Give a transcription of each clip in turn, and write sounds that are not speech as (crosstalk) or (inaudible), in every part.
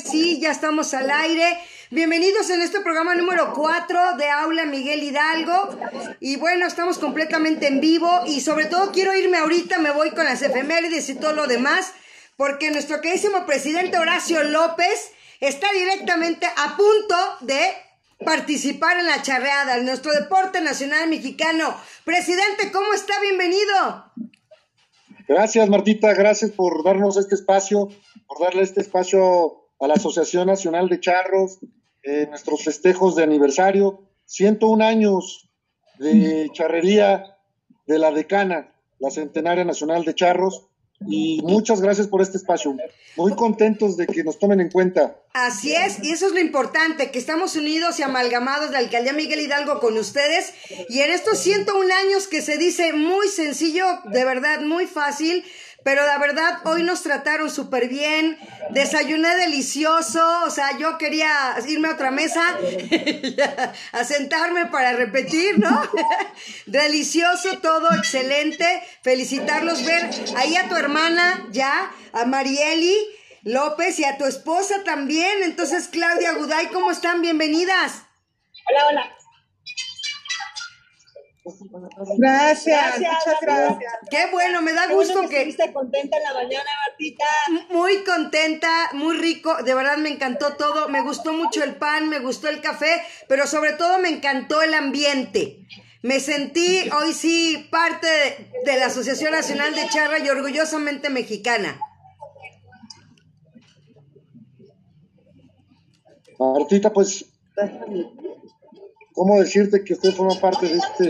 sí, ya estamos al aire. Bienvenidos en este programa número 4 de Aula Miguel Hidalgo. Y bueno, estamos completamente en vivo y sobre todo quiero irme ahorita, me voy con las efemérides y todo lo demás, porque nuestro queridísimo presidente Horacio López está directamente a punto de participar en la charreada, en nuestro deporte nacional mexicano. Presidente, ¿cómo está? Bienvenido. Gracias, Martita, gracias por darnos este espacio, por darle este espacio a la Asociación Nacional de Charros, eh, nuestros festejos de aniversario, 101 años de charrería de la decana, la Centenaria Nacional de Charros, y muchas gracias por este espacio. Muy contentos de que nos tomen en cuenta. Así es, y eso es lo importante, que estamos unidos y amalgamados la alcaldía Miguel Hidalgo con ustedes. Y en estos 101 años que se dice muy sencillo, de verdad muy fácil, pero la verdad hoy nos trataron súper bien, desayuné delicioso, o sea, yo quería irme a otra mesa (laughs) a sentarme para repetir, ¿no? (laughs) delicioso todo, excelente, felicitarlos, ver ahí a tu hermana ya, a Marieli López y a tu esposa también, entonces Claudia Guday, ¿cómo están? Bienvenidas. Hola, hola. Gracias, muchas gracias. Qué bueno, me da gusto que... Estuviste contenta en la mañana, Martita. Muy contenta, muy rico, de verdad me encantó todo, me gustó mucho el pan, me gustó el café, pero sobre todo me encantó el ambiente. Me sentí hoy sí parte de, la Asociación Nacional de Charra y orgullosamente mexicana. Martita, pues cómo decirte que usted forma parte de este,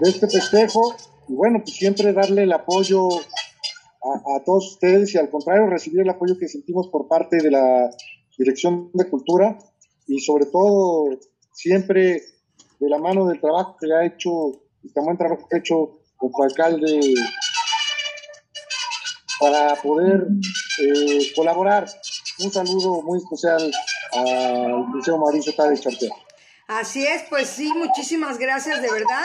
de este festejo y bueno, pues siempre darle el apoyo a, todos ustedes y al contrario recibir el apoyo que sentimos por parte de la Dirección de Cultura y sobre todo siempre de la mano del trabajo que ha hecho, el buen trabajo que ha hecho como alcalde para poder eh, colaborar. Un saludo muy especial al Museo Mauricio. Así es, pues sí, muchísimas gracias, de verdad.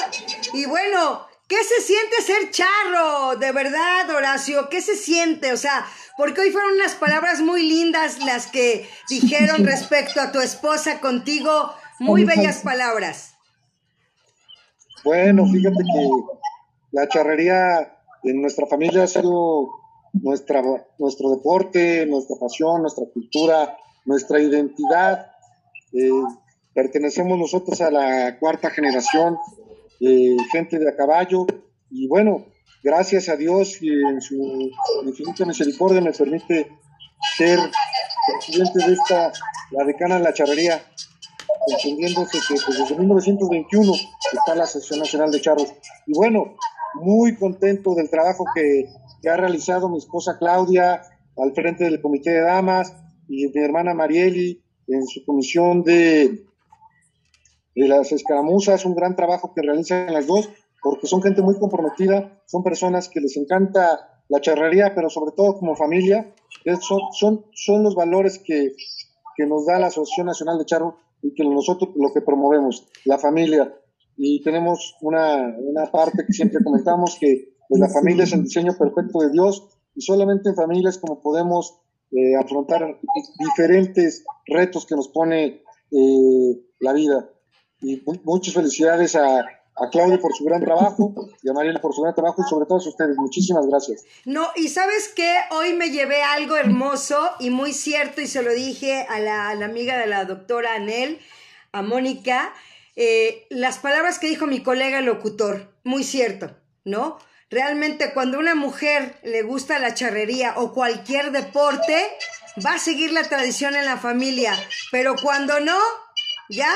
Y bueno, ¿qué se siente ser charro? De verdad, Horacio, ¿qué se siente? O sea, porque hoy fueron unas palabras muy lindas las que dijeron respecto a tu esposa contigo, muy bellas palabras. Bueno, fíjate que la charrería en nuestra familia ha sido nuestra, nuestro deporte, nuestra pasión, nuestra cultura, nuestra identidad. Eh, pertenecemos nosotros a la cuarta generación de gente de a caballo y bueno, gracias a Dios y en su infinita misericordia me permite ser presidente de esta, la decana de la charrería, entendiéndose que pues, desde 1921 está la Asociación Nacional de Charros. Y bueno, muy contento del trabajo que ha realizado mi esposa Claudia al frente del Comité de Damas, y mi hermana Marieli en su comisión de, de las escaramuzas, un gran trabajo que realizan las dos, porque son gente muy comprometida, son personas que les encanta la charrería, pero sobre todo como familia, son, son, son los valores que, que nos da la Asociación Nacional de Charro y que nosotros lo que promovemos, la familia. Y tenemos una, una parte que siempre comentamos, que pues, la familia es el diseño perfecto de Dios y solamente en familias como podemos eh, afrontar diferentes retos que nos pone eh, la vida. Y muchas felicidades a, a Claudia por su gran trabajo y a Mariela por su gran trabajo y sobre todo a ustedes. Muchísimas gracias. No, y sabes qué, hoy me llevé algo hermoso y muy cierto y se lo dije a la, amiga de la doctora Anel, a Mónica, eh, las palabras que dijo mi colega locutor, muy cierto, ¿no? Realmente cuando una mujer le gusta la charrería o cualquier deporte, va a seguir la tradición en la familia. Pero cuando no, ya,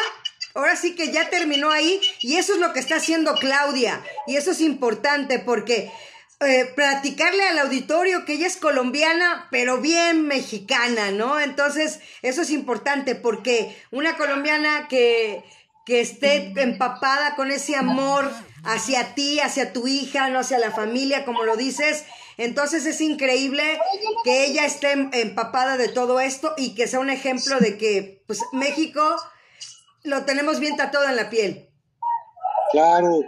ahora sí que ya terminó ahí. Y eso es lo que está haciendo Claudia. Y eso es importante porque eh, platicarle al auditorio que ella es colombiana, pero bien mexicana, ¿no? Entonces, eso es importante porque una colombiana que, que esté empapada con ese amor hacia ti, hacia tu hija, no hacia la familia, como lo dices. Entonces es increíble que ella esté empapada de todo esto y que sea un ejemplo de que pues México lo tenemos bien tatuado en la piel. Claro,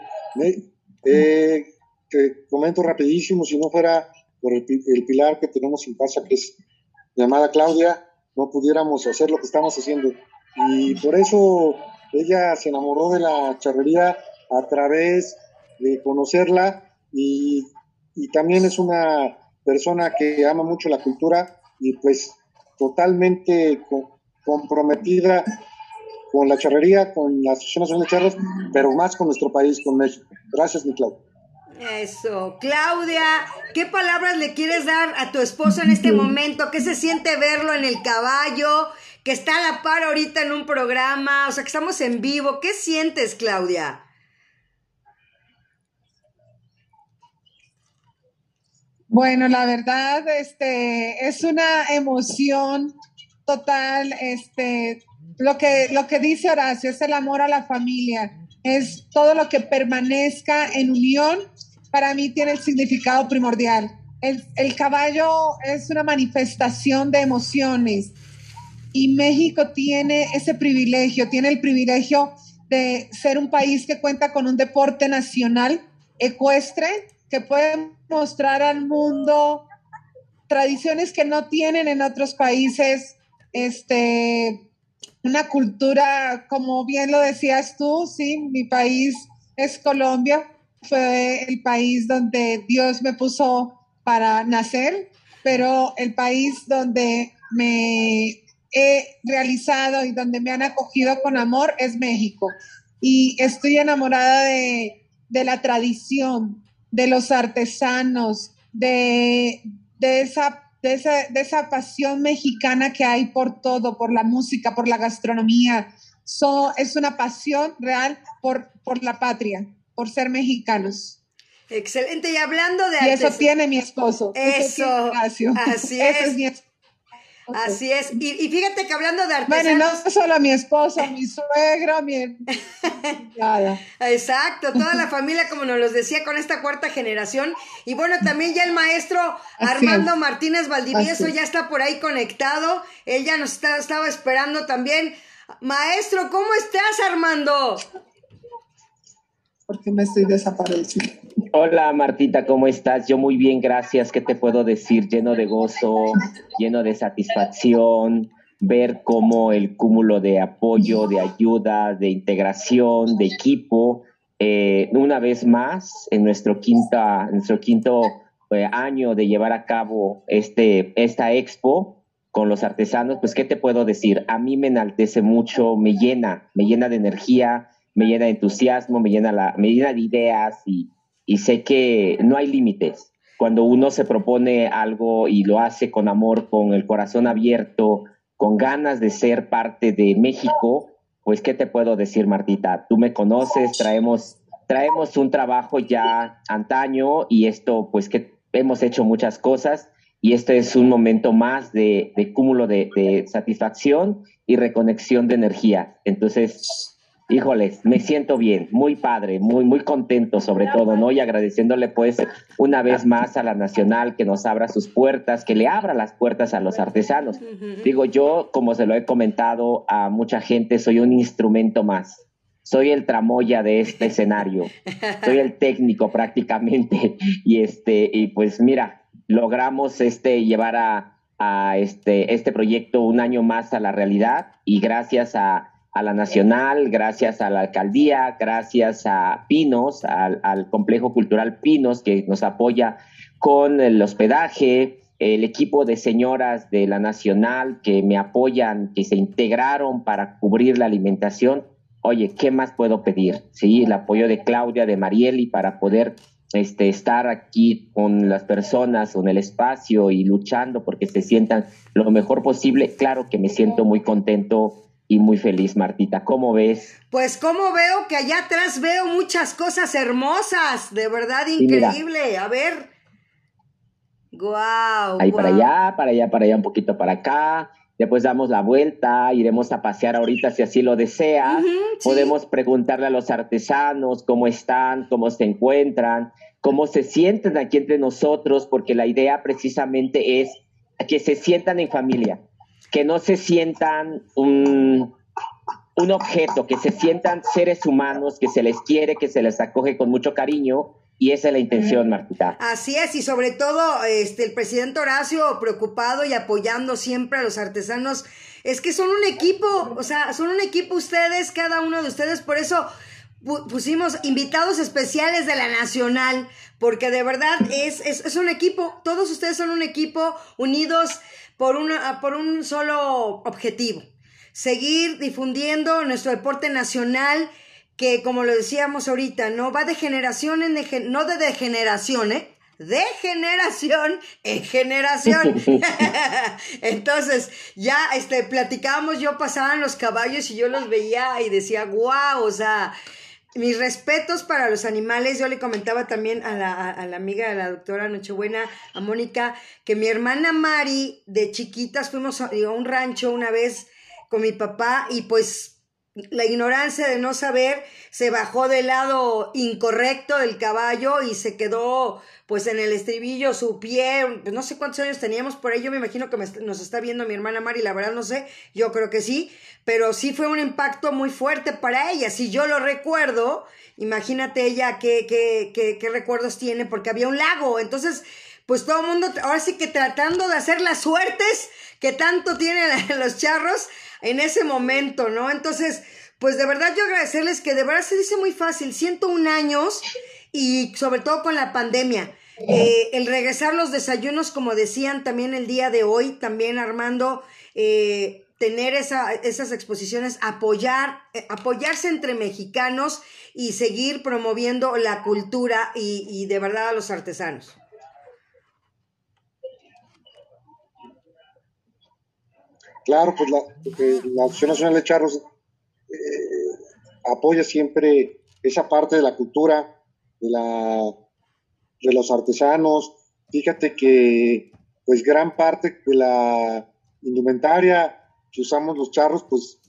te comento rapidísimo, si no fuera por el, pilar que tenemos en casa, que es mi amada Claudia, no pudiéramos hacer lo que estamos haciendo. Y por eso ella se enamoró de la charrería a través de conocerla y, también es una persona que ama mucho la cultura y pues totalmente comprometida con la charrería, con la Asociación de Charros, pero más con nuestro país, con México. Gracias, mi Claudia. Eso. Claudia, ¿qué palabras le quieres dar a tu esposo en este (clears throat) momento? ¿Qué se siente verlo en el caballo? Que está a la par ahorita en un programa, o sea, que estamos en vivo. ¿Qué sientes, Claudia? Bueno, la verdad, este, es una emoción total, este, lo que, lo que dice Horacio, es el amor a la familia, es todo lo que permanezca en unión para mí tiene el significado primordial. El, caballo es una manifestación de emociones y México tiene ese privilegio, tiene el privilegio de ser un país que cuenta con un deporte nacional ecuestre que puede mostrar al mundo tradiciones que no tienen en otros países, este, una cultura, como bien lo decías tú, sí, mi país es Colombia, fue el país donde Dios me puso para nacer, pero el país donde me he realizado y donde me han acogido con amor es México. Y estoy enamorada de, la tradición, de los artesanos, de, esa, de, esa, pasión mexicana que hay por todo, por la música, por la gastronomía. es una pasión real por, por la patria por ser mexicanos. Excelente, y hablando de... Y eso tiene mi esposo. Eso, así (laughs) es. Así es. Y, fíjate que hablando de artesanos... Bueno, no solo mi esposo, mi suegro, mi... (laughs) Exacto, toda la familia, como nos los decía, con esta cuarta generación. Y bueno, también ya el maestro Armando Martínez Valdivieso ya está por ahí conectado. Él ya nos estaba esperando también. Maestro, ¿cómo estás, Armando? porque me estoy desapareciendo. Hola Martita, ¿cómo estás? Yo muy bien, gracias. ¿Qué te puedo decir? Lleno de gozo, lleno de satisfacción, ver cómo el cúmulo de apoyo, de ayuda, de integración, de equipo, eh, una vez más en nuestro, quinta, nuestro quinto eh, año de llevar a cabo este, esta expo con los artesanos, pues ¿qué te puedo decir? A mí me enaltece mucho, me llena, me llena de energía, me llena de entusiasmo, me llena, me llena de ideas y, y sé que no hay límites. Cuando uno se propone algo y lo hace con amor, con el corazón abierto, con ganas de ser parte de México, pues ¿qué te puedo decir, Martita? Tú me conoces, traemos, traemos un trabajo ya antaño y esto, pues que hemos hecho muchas cosas y este es un momento más de, de cúmulo de, de satisfacción y reconexión de energía. Entonces, Híjoles, me siento bien, muy padre, muy, muy contento sobre todo, ¿no? Y agradeciéndole pues una vez más a la Nacional que nos abra sus puertas, que le abra las puertas a los artesanos. Digo, yo, como se lo he comentado a mucha gente, soy un instrumento más. Soy el tramoya de este (laughs) escenario. Soy el técnico prácticamente. Y este, y pues mira, logramos este llevar a, a este, este proyecto un año más a la realidad y gracias a a la Nacional, gracias a la alcaldía, gracias a Pinos, al, Complejo Cultural Pinos, que nos apoya con el hospedaje, el equipo de señoras de la Nacional que me apoyan, que se integraron para cubrir la alimentación. Oye, ¿qué más puedo pedir? Sí, el apoyo de Claudia, de Marieli, para poder este, estar aquí con las personas, con el espacio y luchando porque se sientan lo mejor posible. Claro que me siento muy contento y muy feliz, Martita. ¿Cómo ves? Pues como veo que allá atrás veo muchas cosas hermosas, de verdad increíble. A ver. Guau. Ahí para allá, para allá, para allá, un poquito para acá. Después damos la vuelta, iremos a pasear ahorita si así lo deseas. Podemos preguntarle a los artesanos cómo están, cómo se encuentran, cómo se sienten aquí entre nosotros, porque la idea precisamente es que se sientan en familia que no se sientan un, un objeto, que se sientan seres humanos, que se les quiere, que se les acoge con mucho cariño Y esa es la intención, Martita. Así es, y sobre todo este, el presidente Horacio preocupado y apoyando siempre a los artesanos. Es que son un equipo, o sea, son un equipo ustedes, cada uno de ustedes, por eso pusimos invitados especiales de la Nacional, porque de verdad es, es, es, un equipo, todos ustedes son un equipo unidos por, una, por un solo objetivo, seguir difundiendo nuestro deporte nacional que como lo decíamos ahorita, no va de generación en de, no de degeneración, ¿eh? de generación en generación. (laughs) Entonces, ya este platicábamos, yo pasaban los caballos y yo los veía y decía, "Wow, o sea, mis respetos para los animales. Yo le comentaba también a la, a la amiga de la doctora Nochebuena, a Mónica, que mi hermana Mari, de chiquitas, fuimos a un rancho una vez con mi papá y pues la ignorancia de no saber se bajó del lado incorrecto del caballo y se quedó pues en el estribillo su pie, pues, no sé cuántos años teníamos por ahí, yo me imagino que nos está viendo mi hermana Mari, la verdad no sé, yo creo que sí, pero sí fue un impacto muy fuerte para ella, si yo lo recuerdo, imagínate ella qué, qué, qué, qué recuerdos tiene, porque había un lago, entonces pues todo el mundo, ahora sí que tratando de hacer las suertes que tanto tienen (laughs) los charros, en ese momento, ¿no? Entonces, pues de verdad yo agradecerles que de verdad se dice muy fácil, 101 años y sobre todo con la pandemia. Eh, el regresar los desayunos, como decían también el día de hoy, también Armando, eh, tener esa, esas exposiciones, apoyar, eh, apoyarse entre mexicanos y seguir promoviendo la cultura y, y de verdad a los artesanos. Claro, pues la, la Asociación Nacional de Charros eh, apoya siempre esa parte de la cultura, de, la, de los artesanos. Fíjate que pues gran parte de la indumentaria que usamos los charros, pues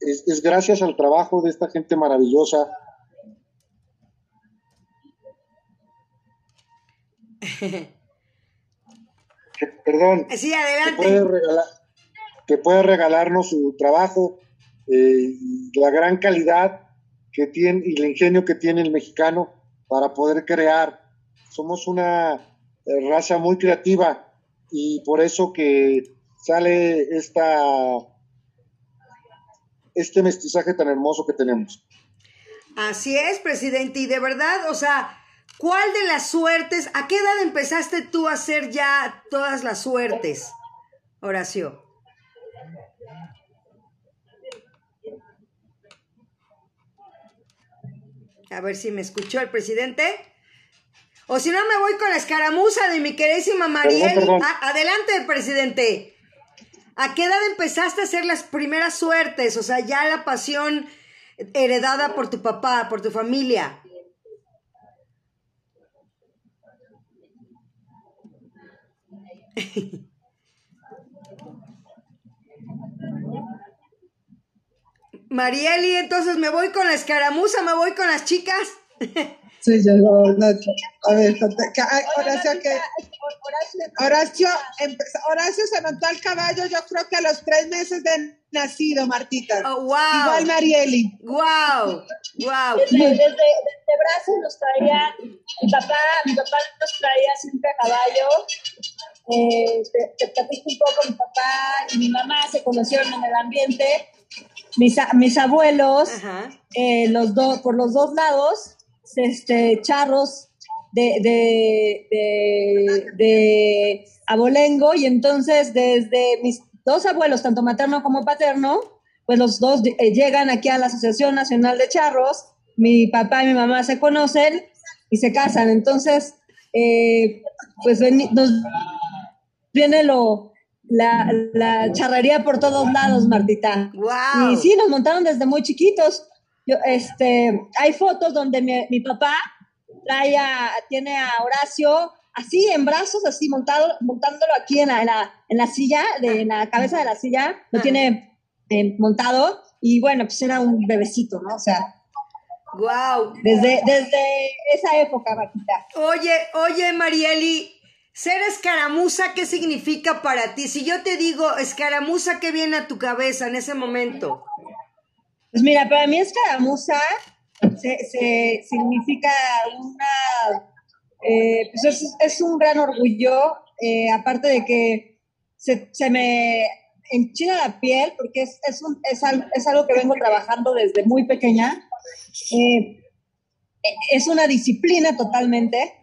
es, es gracias al trabajo de esta gente maravillosa. (laughs) Perdón. Sí, adelante. Puede regalar, que puede regalarnos su trabajo, eh, la gran calidad que tiene y el ingenio que tiene el mexicano para poder crear. Somos una eh, raza muy creativa y por eso que sale esta, este mestizaje tan hermoso que tenemos. Así es, presidente, y de verdad, o sea, ¿cuál de las suertes, a qué edad empezaste tú a hacer ya todas las suertes, Horacio? A ver si me escuchó el presidente. O si no, me voy con la escaramuza de mi queridísima Mariel. Adelante, presidente. ¿A qué edad empezaste a hacer las primeras suertes? O sea, ya la pasión heredada por tu papá, por tu familia. (laughs) Marieli, entonces me voy con la escaramuza, me voy con las chicas. (laughs) Sí, yo no, a ver, Horacio, que, Horacio, Horacio se montó al caballo, yo creo que a los tres meses de nacido, Martita. Oh, wow. Igual Marieli. Wow, wow. Desde, desde, brazos nos traía, mi papá, mi papá nos traía siempre a caballo. Eh, te, te platico un poco, mi papá y mi mamá se conocieron en el ambiente mis, mis abuelos, eh, los dos, por los dos lados, este, charros de, de, de, de, abolengo, y entonces desde mis dos abuelos, tanto materno como paterno, pues los dos eh, llegan aquí a la Asociación Nacional de Charros, mi papá y mi mamá se conocen y se casan, entonces, eh, pues nos viene lo, la, la charrería por todos lados, Martita. Wow. Y sí, nos montaron desde muy chiquitos. Yo, este, hay fotos donde mi, mi papá trae a, tiene a Horacio así en brazos, así montado, montándolo aquí en la, en la, en la silla, de, en la cabeza de la silla, lo tiene eh, montado y bueno, pues era un bebecito, ¿no? O sea, Wow. Desde, desde esa época, Martita. Oye, oye, Marieli, ser escaramuza, ¿qué significa para ti? Si yo te digo escaramuza, ¿qué viene a tu cabeza en ese momento? Pues mira, para mí escaramuza se, significa una, eh, pues es, un gran orgullo, eh, aparte de que se, me enchina la piel, porque es, es, un, es, algo, que vengo trabajando desde muy pequeña. Eh, es una disciplina totalmente,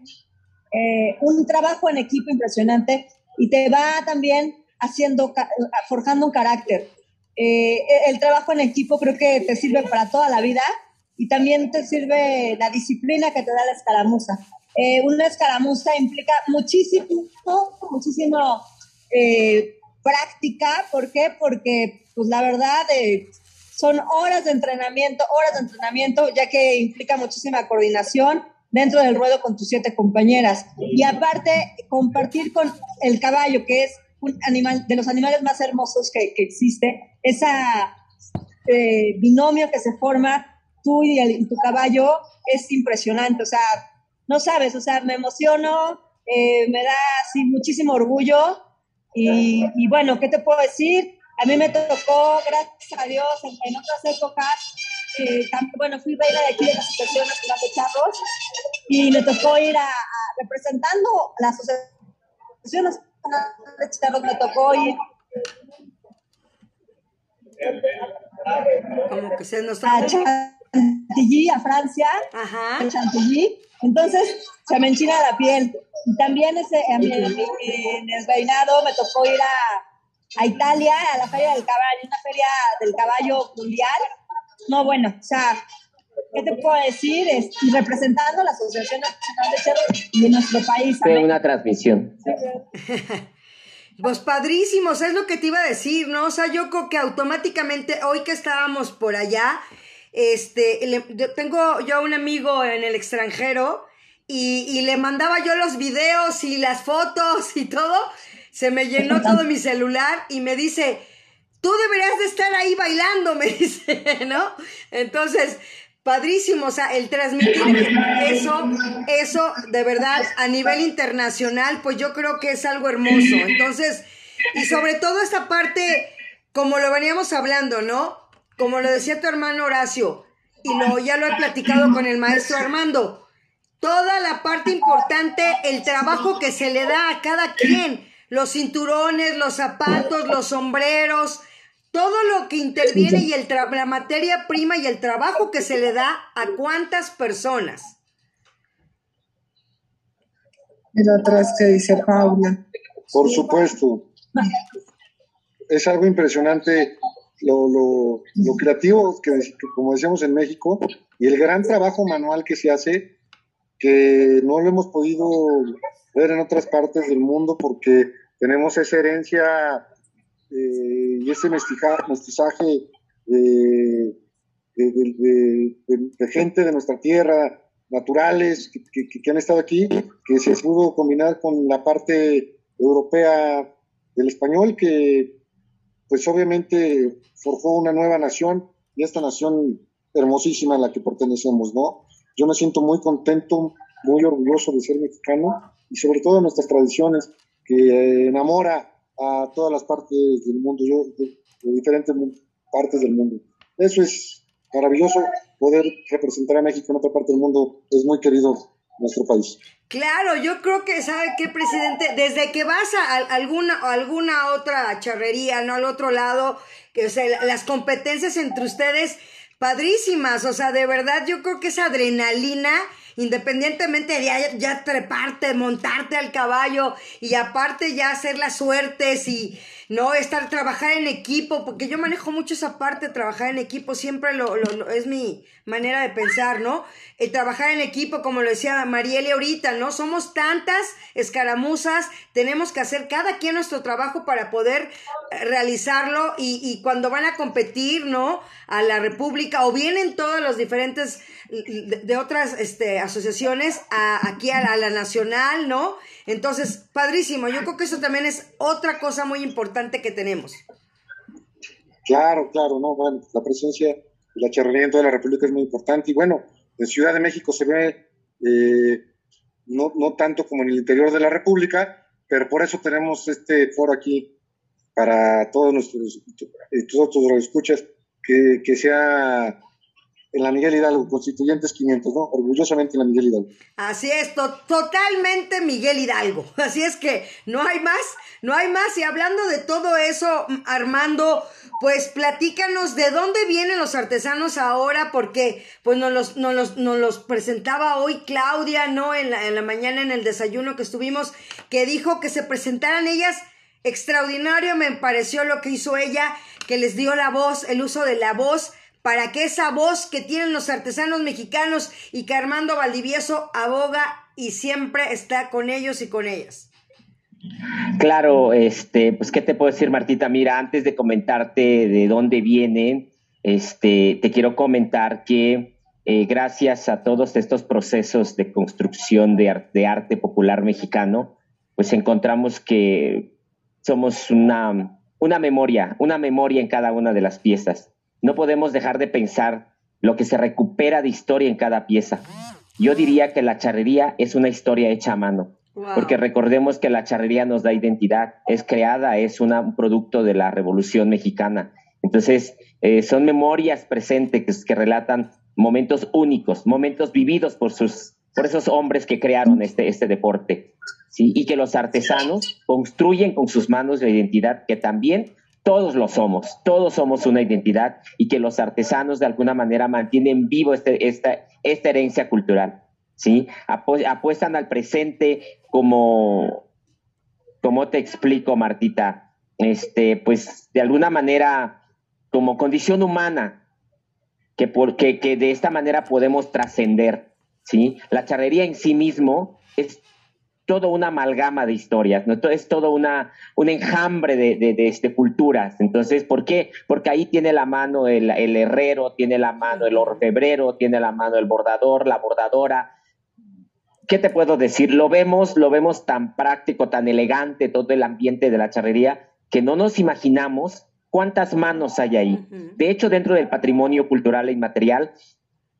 un trabajo en equipo impresionante y te va también haciendo, forjando un carácter. el trabajo en equipo creo que te sirve para toda la vida y también te sirve la disciplina que te da la escaramuza. Eh, una escaramuza implica muchísimo, muchísimo eh, práctica. ¿Por qué? Porque, pues la verdad, eh, son horas de entrenamiento, horas de entrenamiento, ya que implica muchísima coordinación dentro del ruedo con tus siete compañeras. Y aparte, compartir con el caballo, que es un animal, de los animales más hermosos que, que existe, esa binomio que se forma tú y, tu caballo es impresionante, o sea, no sabes, o sea, me emociono, eh, me da así muchísimo orgullo y, bueno, ¿qué te puedo decir? A mí me tocó, gracias a Dios, en, otras épocas, eh, bueno, fui reina de aquí de la Asociación Nacional de Charros y me tocó ir a, representando la Asociación Nacional de Charros, me tocó ir como que se nos Chantilly, a Francia, Ajá. Chantilly. Entonces se me enchina la piel. Y también ese, en, el reinado me tocó ir a, a, Italia, a la Feria del Caballo, una feria del caballo mundial. No, bueno, o sea, ¿qué te puedo decir? Es, representando la Asociación Nacional de Cerros de nuestro país. Fue una transmisión. (laughs) Pues padrísimos, es lo que te iba a decir, ¿no? O sea, yo creo que automáticamente, hoy que estábamos por allá, este, tengo yo un amigo en el extranjero y, le mandaba yo los videos y las fotos y todo. Se me llenó todo mi celular y me dice, tú deberías de estar ahí bailando, (laughs) me dice, ¿no? Entonces, padrísimo, o sea, el transmitir eso, eso de verdad a nivel internacional, pues yo creo que es algo hermoso. Entonces, y sobre todo esta parte, como lo veníamos hablando, ¿no? como lo decía tu hermano Horacio, y lo, ya lo he platicado con el maestro Armando, toda la parte importante, el trabajo que se le da a cada quien, los cinturones, los zapatos, los sombreros, todo lo que interviene y el la materia prima y el trabajo que se le da a cuántas personas. El otro es que dice Paula. Por supuesto. Es algo impresionante lo, lo, lo creativo, que, como decíamos en México, y el gran trabajo manual que se hace, que no lo hemos podido ver en otras partes del mundo porque tenemos esa herencia eh, y ese mestizaje de, de, gente de nuestra tierra, naturales, que, que, han estado aquí, que se pudo combinar con la parte europea del español, que pues obviamente forjó una nueva nación y esta nación hermosísima a la que pertenecemos, ¿no? Yo me siento muy contento, muy orgulloso de ser mexicano y sobre todo de nuestras tradiciones que enamora a todas las partes del mundo, yo, de, diferentes partes del mundo. Eso es maravilloso, poder representar a México en otra parte del mundo es muy querido nuestro país. Claro, yo creo que, ¿sabe qué, presidente? Desde que vas a alguna, alguna otra charrería, ¿no? Al otro lado, que, o sea, las competencias entre ustedes, padrísimas, o sea, de verdad, yo creo que esa adrenalina, independientemente de ya, ya treparte, montarte al caballo y aparte ya hacer las suertes y no estar, trabajar en equipo, porque yo manejo mucho esa parte, trabajar en equipo, siempre lo, lo, es mi manera de pensar, ¿no? El trabajar en equipo, como lo decía Marielle ahorita, ¿no? Somos tantas escaramuzas, tenemos que hacer cada quien nuestro trabajo para poder eh, realizarlo y, y cuando van a competir, ¿no? A la República o vienen todos los diferentes de, otras este, asociaciones a, aquí a la nacional, ¿no? Entonces, padrísimo. Yo creo que eso también es otra cosa muy importante que tenemos. Claro, claro, no, bueno, la presencia y la charrería toda la República es muy importante. Y bueno, en Ciudad de México se ve eh, no, no tanto como en el interior de la República, pero por eso tenemos este foro aquí para todos nuestros, todos los escuchas, que, que sea en la Miguel Hidalgo, constituyentes 500, ¿no? Orgullosamente en la Miguel Hidalgo. Así es, totalmente Miguel Hidalgo. (laughs) Así es que no hay más, no hay más. Y hablando de todo eso, Armando, pues platícanos de dónde vienen los artesanos ahora, porque pues nos los, nos los, nos los presentaba hoy Claudia, ¿no? En la, en la mañana en el desayuno que estuvimos, que dijo que se presentaran ellas. Extraordinario me pareció lo que hizo ella, que les dio la voz, el uso de la voz para que esa voz que tienen los artesanos mexicanos y que Armando Valdivieso aboga y siempre está con ellos y con ellas. Claro, este, pues qué te puedo decir, Martita. Mira, antes de comentarte de dónde vienen, este, te quiero comentar que eh, gracias a todos estos procesos de construcción de, arte popular mexicano, pues encontramos que somos una, una memoria, una memoria en cada una de las piezas no podemos dejar de pensar lo que se recupera de historia en cada pieza. Yo diría que la charrería es una historia hecha a mano, porque recordemos que la charrería nos da identidad, es creada, es un producto de la Revolución Mexicana. Entonces, eh, son memorias presentes que, relatan momentos únicos, momentos vividos por, sus, por esos hombres que crearon este, este deporte. ¿sí? Y que los artesanos construyen con sus manos la identidad que también todos lo somos, todos somos una identidad y que los artesanos de alguna manera mantienen vivo este, esta, esta herencia cultural, ¿sí? apuestan al presente como, como te explico, Martita, este, pues de alguna manera como condición humana, que, porque, que de esta manera podemos trascender, ¿sí? La charrería en sí mismo es todo una amalgama de historias, ¿no? Es todo una, un enjambre de, de, este, culturas. Entonces, ¿por qué? Porque ahí tiene la mano el, el, herrero, tiene la mano el orfebrero, tiene la mano el bordador, la bordadora. ¿Qué te puedo decir? Lo vemos, lo vemos tan práctico, tan elegante, todo el ambiente de la charrería, que no nos imaginamos cuántas manos hay ahí. De hecho, dentro del patrimonio cultural e inmaterial,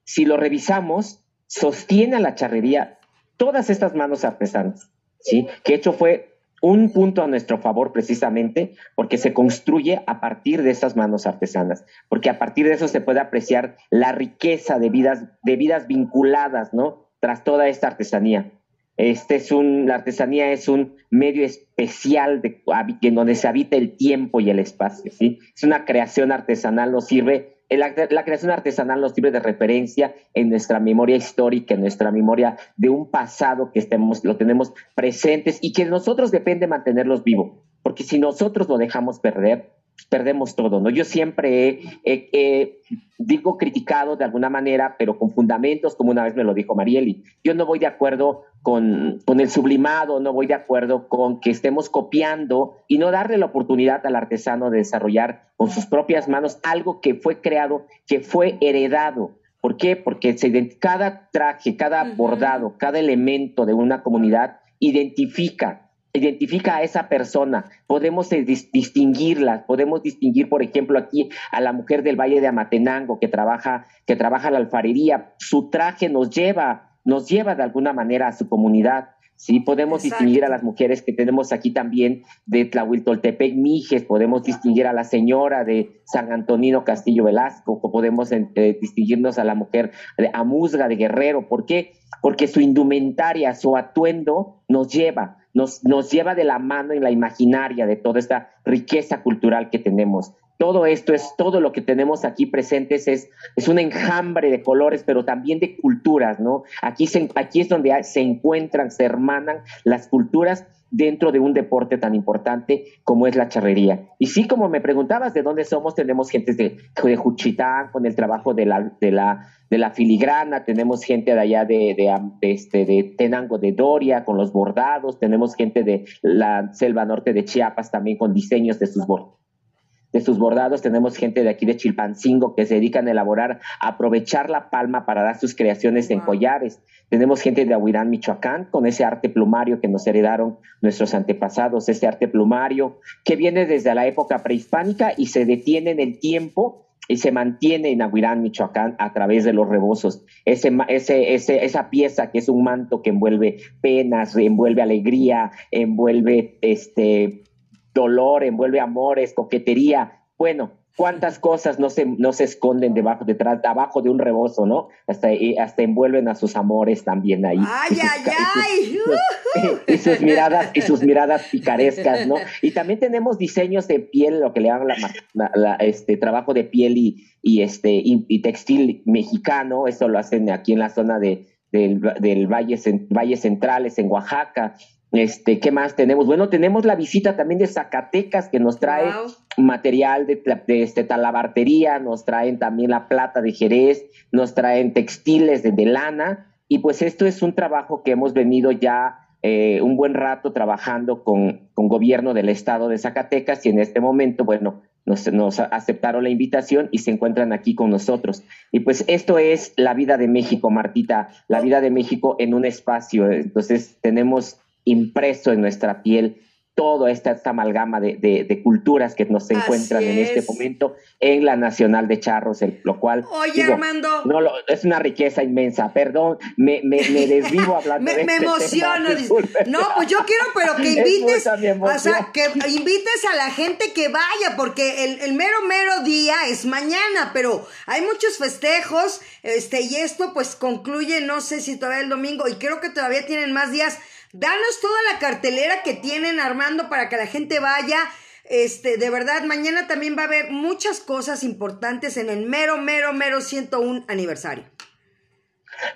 si lo revisamos, sostiene a la charrería todas estas manos artesanas, ¿sí? Que hecho fue un punto a nuestro favor precisamente porque se construye a partir de estas manos artesanas, porque a partir de eso se puede apreciar la riqueza de vidas, de vidas vinculadas, ¿no? Tras toda esta artesanía. Este es un, la artesanía es un medio especial de, en donde se habita el tiempo y el espacio, ¿sí? Es una creación artesanal, nos sirve la, creación artesanal nos sirve de referencia en nuestra memoria histórica, en nuestra memoria de un pasado que estemos, lo tenemos presentes y que de nosotros depende mantenerlos vivos. Porque si nosotros lo dejamos perder, perdemos todo, ¿no? Yo siempre he, digo, criticado de alguna manera, pero con fundamentos, como una vez me lo dijo Marieli. Yo no voy de acuerdo con, con el sublimado, no voy de acuerdo con que estemos copiando y no darle la oportunidad al artesano de desarrollar con sus propias manos algo que fue creado, que fue heredado. ¿Por qué? Porque se, cada traje, cada bordado, cada elemento de una comunidad identifica identifica a esa persona, podemos eh, distinguirla, podemos distinguir, por ejemplo, aquí a la mujer del Valle de Amatenango que trabaja, que trabaja la alfarería, su traje nos lleva, nos lleva de alguna manera a su comunidad. Sí, podemos distinguir a las mujeres que tenemos aquí también de Tlahuiltoltepec, Mijes, podemos distinguir a la señora de San Antonino Castillo Velasco, o podemos eh, distinguirnos a la mujer de Amuzga de Guerrero. ¿Por qué? Porque su indumentaria, su atuendo nos lleva, nos, nos lleva de la mano en la imaginaria de toda esta riqueza cultural que tenemos. Todo esto es, todo lo que tenemos aquí presentes es, es un enjambre de colores, pero también de culturas, ¿no? Aquí, aquí es donde se encuentran, se hermanan las culturas dentro de un deporte tan importante como es la charrería. Y sí, como me preguntabas de dónde somos, tenemos gente de, de Juchitán con el trabajo de la, de la, de la filigrana, tenemos gente de allá de, de, este, de Tenango de Doria con los bordados, tenemos gente de la selva norte de Chiapas también con diseños de sus bordados de sus bordados. Tenemos gente de aquí de Chilpancingo que se dedican a elaborar, a aprovechar la palma para dar sus creaciones en collares. Tenemos gente de Ahuirán, Michoacán, con ese arte plumario que nos heredaron nuestros antepasados, ese arte plumario que viene desde la época prehispánica y se detiene en el tiempo y se mantiene en Ahuirán, Michoacán, a través de los rebozos. Ese, ese, ese, esa pieza que es un manto que envuelve penas, envuelve alegría, envuelve este dolor, envuelve amores, coquetería, bueno, cuántas cosas no se, no se esconden debajo, detrás, abajo de un rebozo, ¿no? Hasta, hasta envuelven a sus amores también ahí. ¡Ay, ay, ay! Y sus, miradas, y sus miradas picarescas, ¿no? (laughs) Y también tenemos diseños de piel, lo que le llaman la, este trabajo de piel y, y este y, textil mexicano, eso lo hacen aquí en la zona de, del, del Valle, Valle Centrales, en Oaxaca. Este, ¿qué más tenemos? Bueno, tenemos la visita también de Zacatecas que nos trae material de, de, este, talabartería, nos traen también la plata de Jerez, nos traen textiles de, lana y pues esto es un trabajo que hemos venido ya eh, un buen rato trabajando con, con gobierno del estado de Zacatecas y en este momento, bueno, nos, nos, aceptaron la invitación y se encuentran aquí con nosotros. Y pues esto es la vida de México, Martita, la vida de México en un espacio. Entonces tenemos impreso en nuestra piel toda esta, esta amalgama de, de, culturas que nos encuentran en este momento en la Nacional de Charros, el, lo cual... Oye, Armando... No, es una riqueza inmensa, perdón, me, me, me desvivo hablando me, de Me este emociono. (laughs) no, pues yo quiero, pero que (laughs) invites, o sea, que invites a la gente que vaya, porque el, el mero, mero día es mañana, pero hay muchos festejos, este, y esto pues concluye, no sé si todavía el domingo, y creo que todavía tienen más días Danos toda la cartelera que tienen Armando para que la gente vaya. Este, de verdad, mañana también va a haber muchas cosas importantes en el mero, mero, mero 101 aniversario.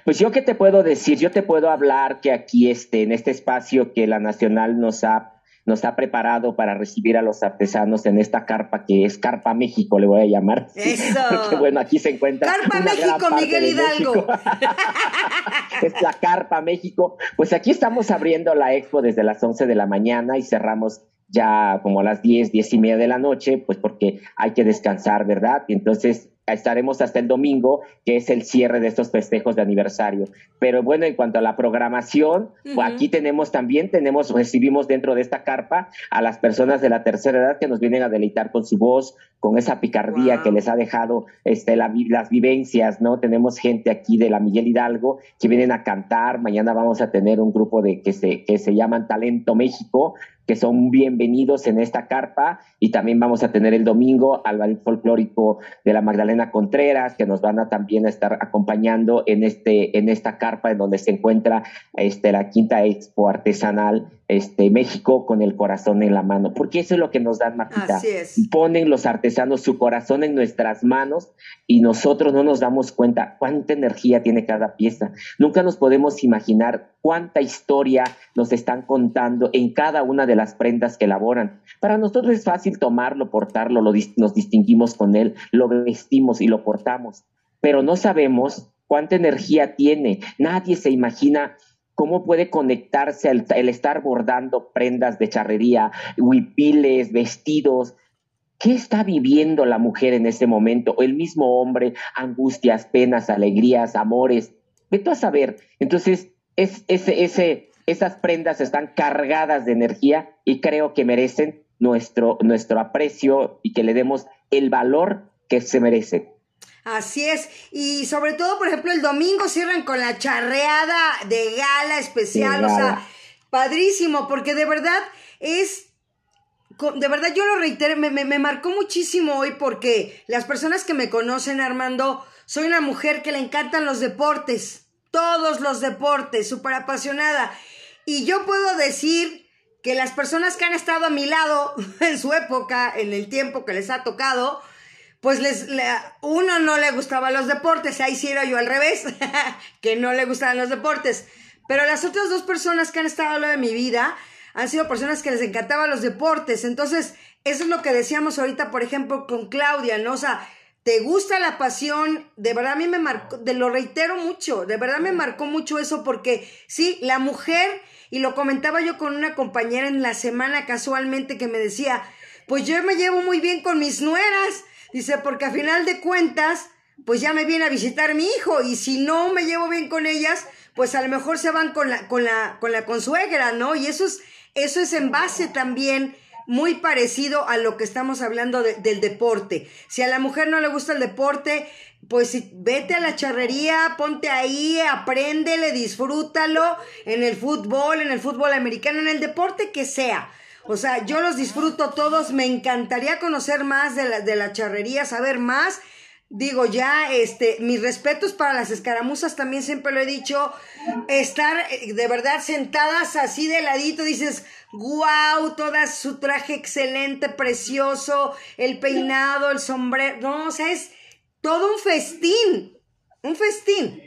Pues yo qué te puedo decir, yo te puedo hablar que aquí este, en este espacio que la Nacional nos ha nos ha preparado para recibir a los artesanos en esta carpa que es Carpa México, le voy a llamar. (laughs) Eso. Porque bueno, aquí se encuentra. Carpa México, Miguel Hidalgo. (laughs) es la Carpa México. Pues aquí estamos abriendo la expo desde las 11 de la mañana y cerramos ya como a las 10, 10 y media de la noche, pues porque hay que descansar, ¿verdad? Y entonces estaremos hasta el domingo, que es el cierre de estos festejos de aniversario. Pero bueno, en cuanto a la programación, pues aquí tenemos también, tenemos, recibimos dentro de esta carpa a las personas de la tercera edad que nos vienen a deleitar con su voz, con esa picardía que les ha dejado este, las vivencias, ¿no? Tenemos gente aquí de la Miguel Hidalgo que vienen a cantar. Mañana vamos a tener un grupo de que se, que se llaman Talento México, que son bienvenidos en esta carpa. Y también vamos a tener el domingo al ballet folclórico de la Magdalena Contreras que nos van a también estar acompañando en este en esta carpa en donde se encuentra este la quinta expo artesanal este México con el corazón en la mano porque eso es lo que nos dan Martita ponen los artesanos su corazón en nuestras manos y nosotros no nos damos cuenta cuánta energía tiene cada pieza nunca nos podemos imaginar cuánta historia nos están contando en cada una de las prendas que elaboran. Para nosotros es fácil tomarlo, portarlo, lo, nos distinguimos con él, lo vestimos y lo portamos, pero no sabemos cuánta energía tiene. Nadie se imagina cómo puede conectarse el, el estar bordando prendas de charrería, huipiles, vestidos, ¿Qué está viviendo la mujer en ese momento? El mismo hombre, angustias, penas, alegrías, amores. Vete a saber. Entonces, es, ese, ese, esas prendas están cargadas de energía y creo que merecen nuestro, nuestro aprecio y que le demos el valor que se merecen. Así es, y sobre todo, por ejemplo, el domingo cierran con la charreada de gala especial, o sea, padrísimo, porque de verdad es de verdad yo lo reitero, me, me, me, marcó muchísimo hoy porque las personas que me conocen, Armando, soy una mujer que le encantan los deportes todos los deportes, súper apasionada. Y yo puedo decir que las personas que han estado a mi lado (laughs) en su época, en el tiempo que les ha tocado, pues les, uno no le gustaba los deportes, ahí sí era yo al revés, (laughs) que no le gustaban los deportes. Pero las otras dos personas que han estado a lo de mi vida han sido personas que les encantaban los deportes. Entonces, eso es lo que decíamos ahorita, por ejemplo, con Claudia, ¿no? O sea, te gusta la pasión, de verdad a mí me marcó, te lo reitero mucho, de verdad me marcó mucho eso porque sí, la mujer, y lo comentaba yo con una compañera en la semana casualmente que me decía, pues yo me llevo muy bien con mis nueras, dice, porque a final de cuentas, pues ya me viene a visitar mi hijo y si no me llevo bien con ellas, pues a lo mejor se van con la, con la, con la consuegra, ¿no? Y eso es, eso es en base también muy parecido a lo que estamos hablando del deporte. Si a la mujer no le gusta el deporte, pues vete a la charrería, ponte ahí, apréndele, disfrútalo en el fútbol, en el fútbol americano, en el deporte que sea. O sea, yo los disfruto todos, me encantaría conocer más de la, de la charrería, saber más. Digo, ya, este, mis respetos para las escaramuzas, también siempre lo he dicho, estar eh, de verdad sentadas así de ladito, dices, wow, toda su traje excelente, precioso, el peinado, el sombrero, no, o sea, es todo un festín, un festín.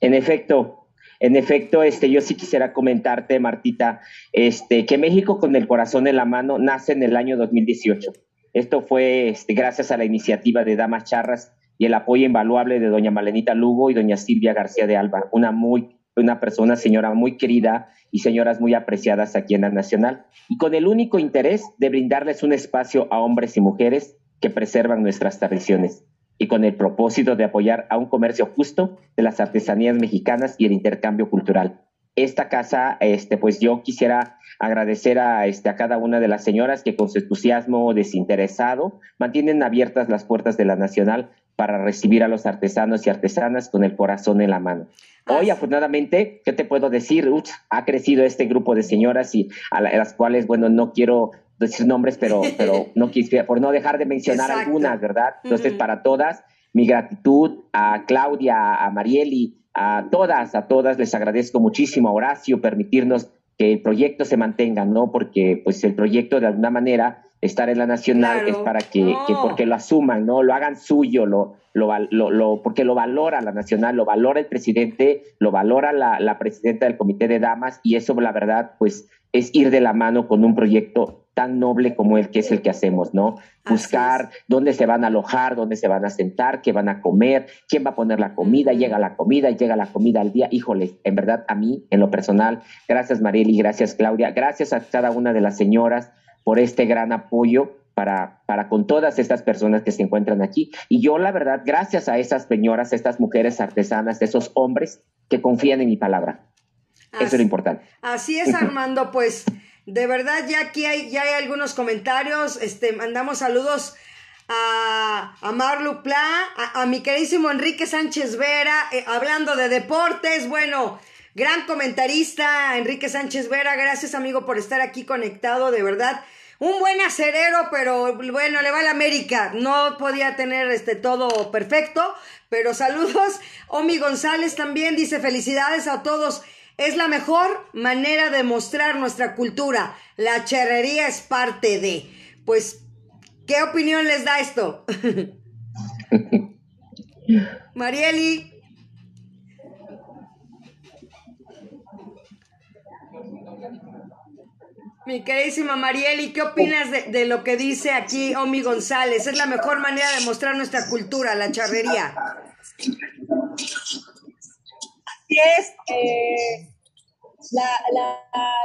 En efecto, en efecto, este, yo sí quisiera comentarte, Martita, este, que México con el corazón en la mano nace en el año 2018. Esto fue este, gracias a la iniciativa de Damas Charras y el apoyo invaluable de doña Malenita Lugo y doña Silvia García de Alba, una muy una persona, señora muy querida y señoras muy apreciadas aquí en la Nacional, y con el único interés de brindarles un espacio a hombres y mujeres que preservan nuestras tradiciones y con el propósito de apoyar a un comercio justo de las artesanías mexicanas y el intercambio cultural. Esta casa, este, pues yo quisiera agradecer a, este, a cada una de las señoras que con su entusiasmo desinteresado mantienen abiertas las puertas de la Nacional para recibir a los artesanos y artesanas con el corazón en la mano. Hoy, afortunadamente, ¿qué te puedo decir? ha crecido este grupo de señoras y a, las cuales, bueno, no quiero decir nombres, pero, (laughs) pero no quisiera, por no dejar de mencionar algunas, ¿verdad? Entonces, para todas, mi gratitud a Claudia, a Marieli, a todas, a todas les agradezco muchísimo, a Horacio, permitirnos que el proyecto se mantenga, ¿no? Porque pues el proyecto de alguna manera estar en la nacional es para que, porque lo asuman, ¿no? Lo hagan suyo, lo, lo, lo, porque lo valora la nacional, lo valora el presidente, lo valora la, la presidenta del comité de damas y eso la verdad pues es ir de la mano con un proyecto tan noble como el que es el que hacemos, ¿no? Buscar dónde se van a alojar, dónde se van a sentar, qué van a comer, quién va a poner la comida, llega la comida, llega la comida al día. Híjole, en verdad a mí, en lo personal, gracias Marieli, gracias Claudia, gracias a cada una de las señoras por este gran apoyo para, para con todas estas personas que se encuentran aquí. Y yo, la verdad, gracias a esas señoras, estas mujeres artesanas, esos hombres que confían en mi palabra. Eso es lo importante. Así es, Armando, pues de verdad, ya aquí hay, ya hay algunos comentarios. Este, mandamos saludos a, a Marlu Pla, a, mi queridísimo Enrique Sánchez Vera, eh, hablando de deportes. Bueno, gran comentarista, Enrique Sánchez Vera. Gracias, amigo, por estar aquí conectado, de verdad. Un buen acerero, pero bueno, le va a la América. No podía tener este todo perfecto, pero saludos. Omi González también dice felicidades a todos. Es la mejor manera de mostrar nuestra cultura. La charrería es parte de. Pues, ¿qué opinión les da esto? (laughs) Marieli. Mi queridísima Marieli, ¿qué opinas de, de, lo que dice aquí Omi González? Es la mejor manera de mostrar nuestra cultura, la charrería es, eh, la, la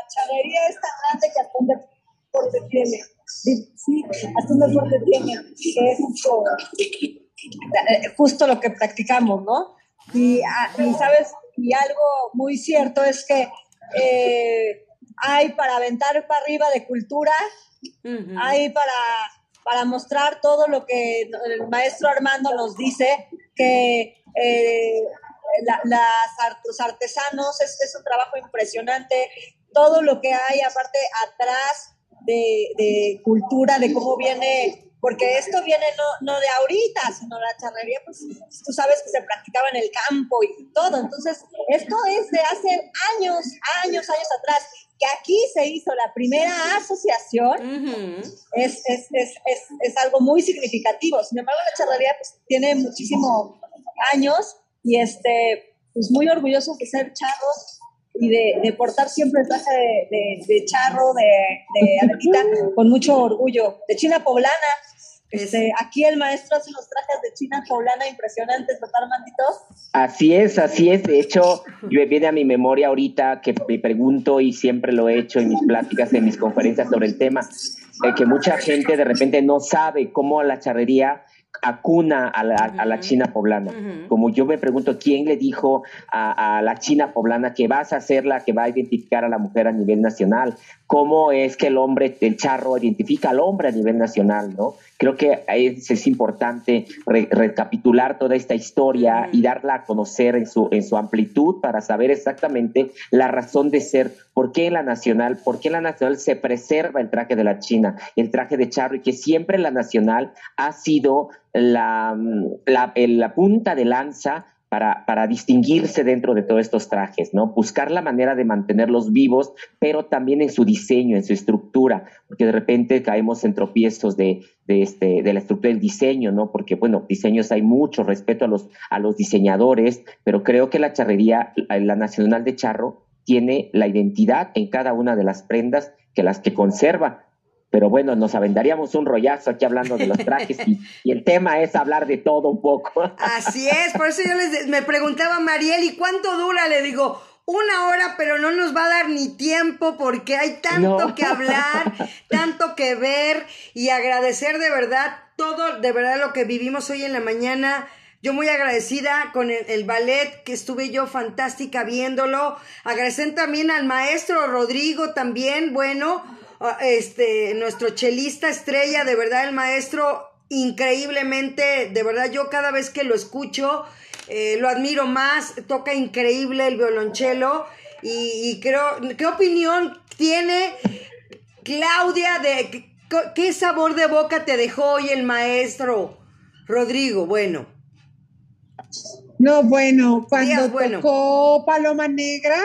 charrería es tan grande que hasta un deporte tiene. Sí, hasta un deporte tiene, que es justo, eh, justo lo que practicamos, ¿no? Y, ah, y, sabes, y algo muy cierto es que eh, hay para aventar para arriba de cultura, hay para, para mostrar todo lo que el maestro Armando nos dice, que eh, las, los artesanos, es, es un trabajo impresionante, todo lo que hay aparte atrás de, cultura, de cómo viene, porque esto viene no, no de ahorita, sino la charrería, pues tú sabes que se practicaba en el campo y todo, entonces esto es de hace años, años, años atrás, que aquí se hizo la primera asociación, es, es, es, es, algo muy significativo, sin embargo la charrería pues, tiene muchísimos años y este, pues muy orgulloso de ser charro y de, portar siempre el traje de, charro, de, de con mucho orgullo. De China Poblana, este, aquí el maestro hace los trajes de China Poblana impresionantes, ¿verdad, Armandito? Así es, así es. De hecho, viene a mi memoria ahorita que me pregunto y siempre lo he hecho en mis pláticas, en mis conferencias sobre el tema, que mucha gente de repente no sabe cómo la charrería acuna a la, China poblana. Como yo me pregunto, ¿quién le dijo a, la China poblana que vas a ser la que va a identificar a la mujer a nivel nacional? ¿Cómo es que el hombre, el charro, identifica al hombre a nivel nacional? ¿no? Creo que es, es importante recapitular toda esta historia y darla a conocer en su, en su amplitud para saber exactamente la razón de ser, por qué en la nacional, por qué en la nacional se preserva el traje de la China, el traje de charro y que siempre la nacional ha sido la, punta de lanza para, distinguirse dentro de todos estos trajes, ¿no? Buscar la manera de mantenerlos vivos, pero también en su diseño, en su estructura, porque de repente caemos en tropiezos de, este, la estructura del diseño, ¿no? Porque, bueno, diseños hay mucho, respeto a los, a los diseñadores, pero creo que la charrería, la Nacional de Charro, tiene la identidad en cada una de las prendas que las que conserva, pero bueno, nos aventaríamos un rollazo aquí hablando de los trajes (laughs) y, el tema es hablar de todo un poco. Así es, por eso yo les me preguntaba a Mariel, ¿y cuánto dura? Le digo, una hora, pero no nos va a dar ni tiempo porque hay tanto que hablar, (laughs) tanto que ver y agradecer de verdad todo, de verdad lo que vivimos hoy en la mañana. Yo muy agradecida con el, el, ballet que estuve yo fantástica viéndolo. Agradecer también al maestro Rodrigo también, bueno, este, nuestro chelista estrella, de verdad el maestro, increíblemente, de verdad yo cada vez que lo escucho, eh, lo admiro más, toca increíble el violonchelo y, creo, ¿qué opinión tiene Claudia de qué sabor de boca te dejó hoy el maestro Rodrigo? Bueno. No, bueno, cuando tocó Paloma Negra,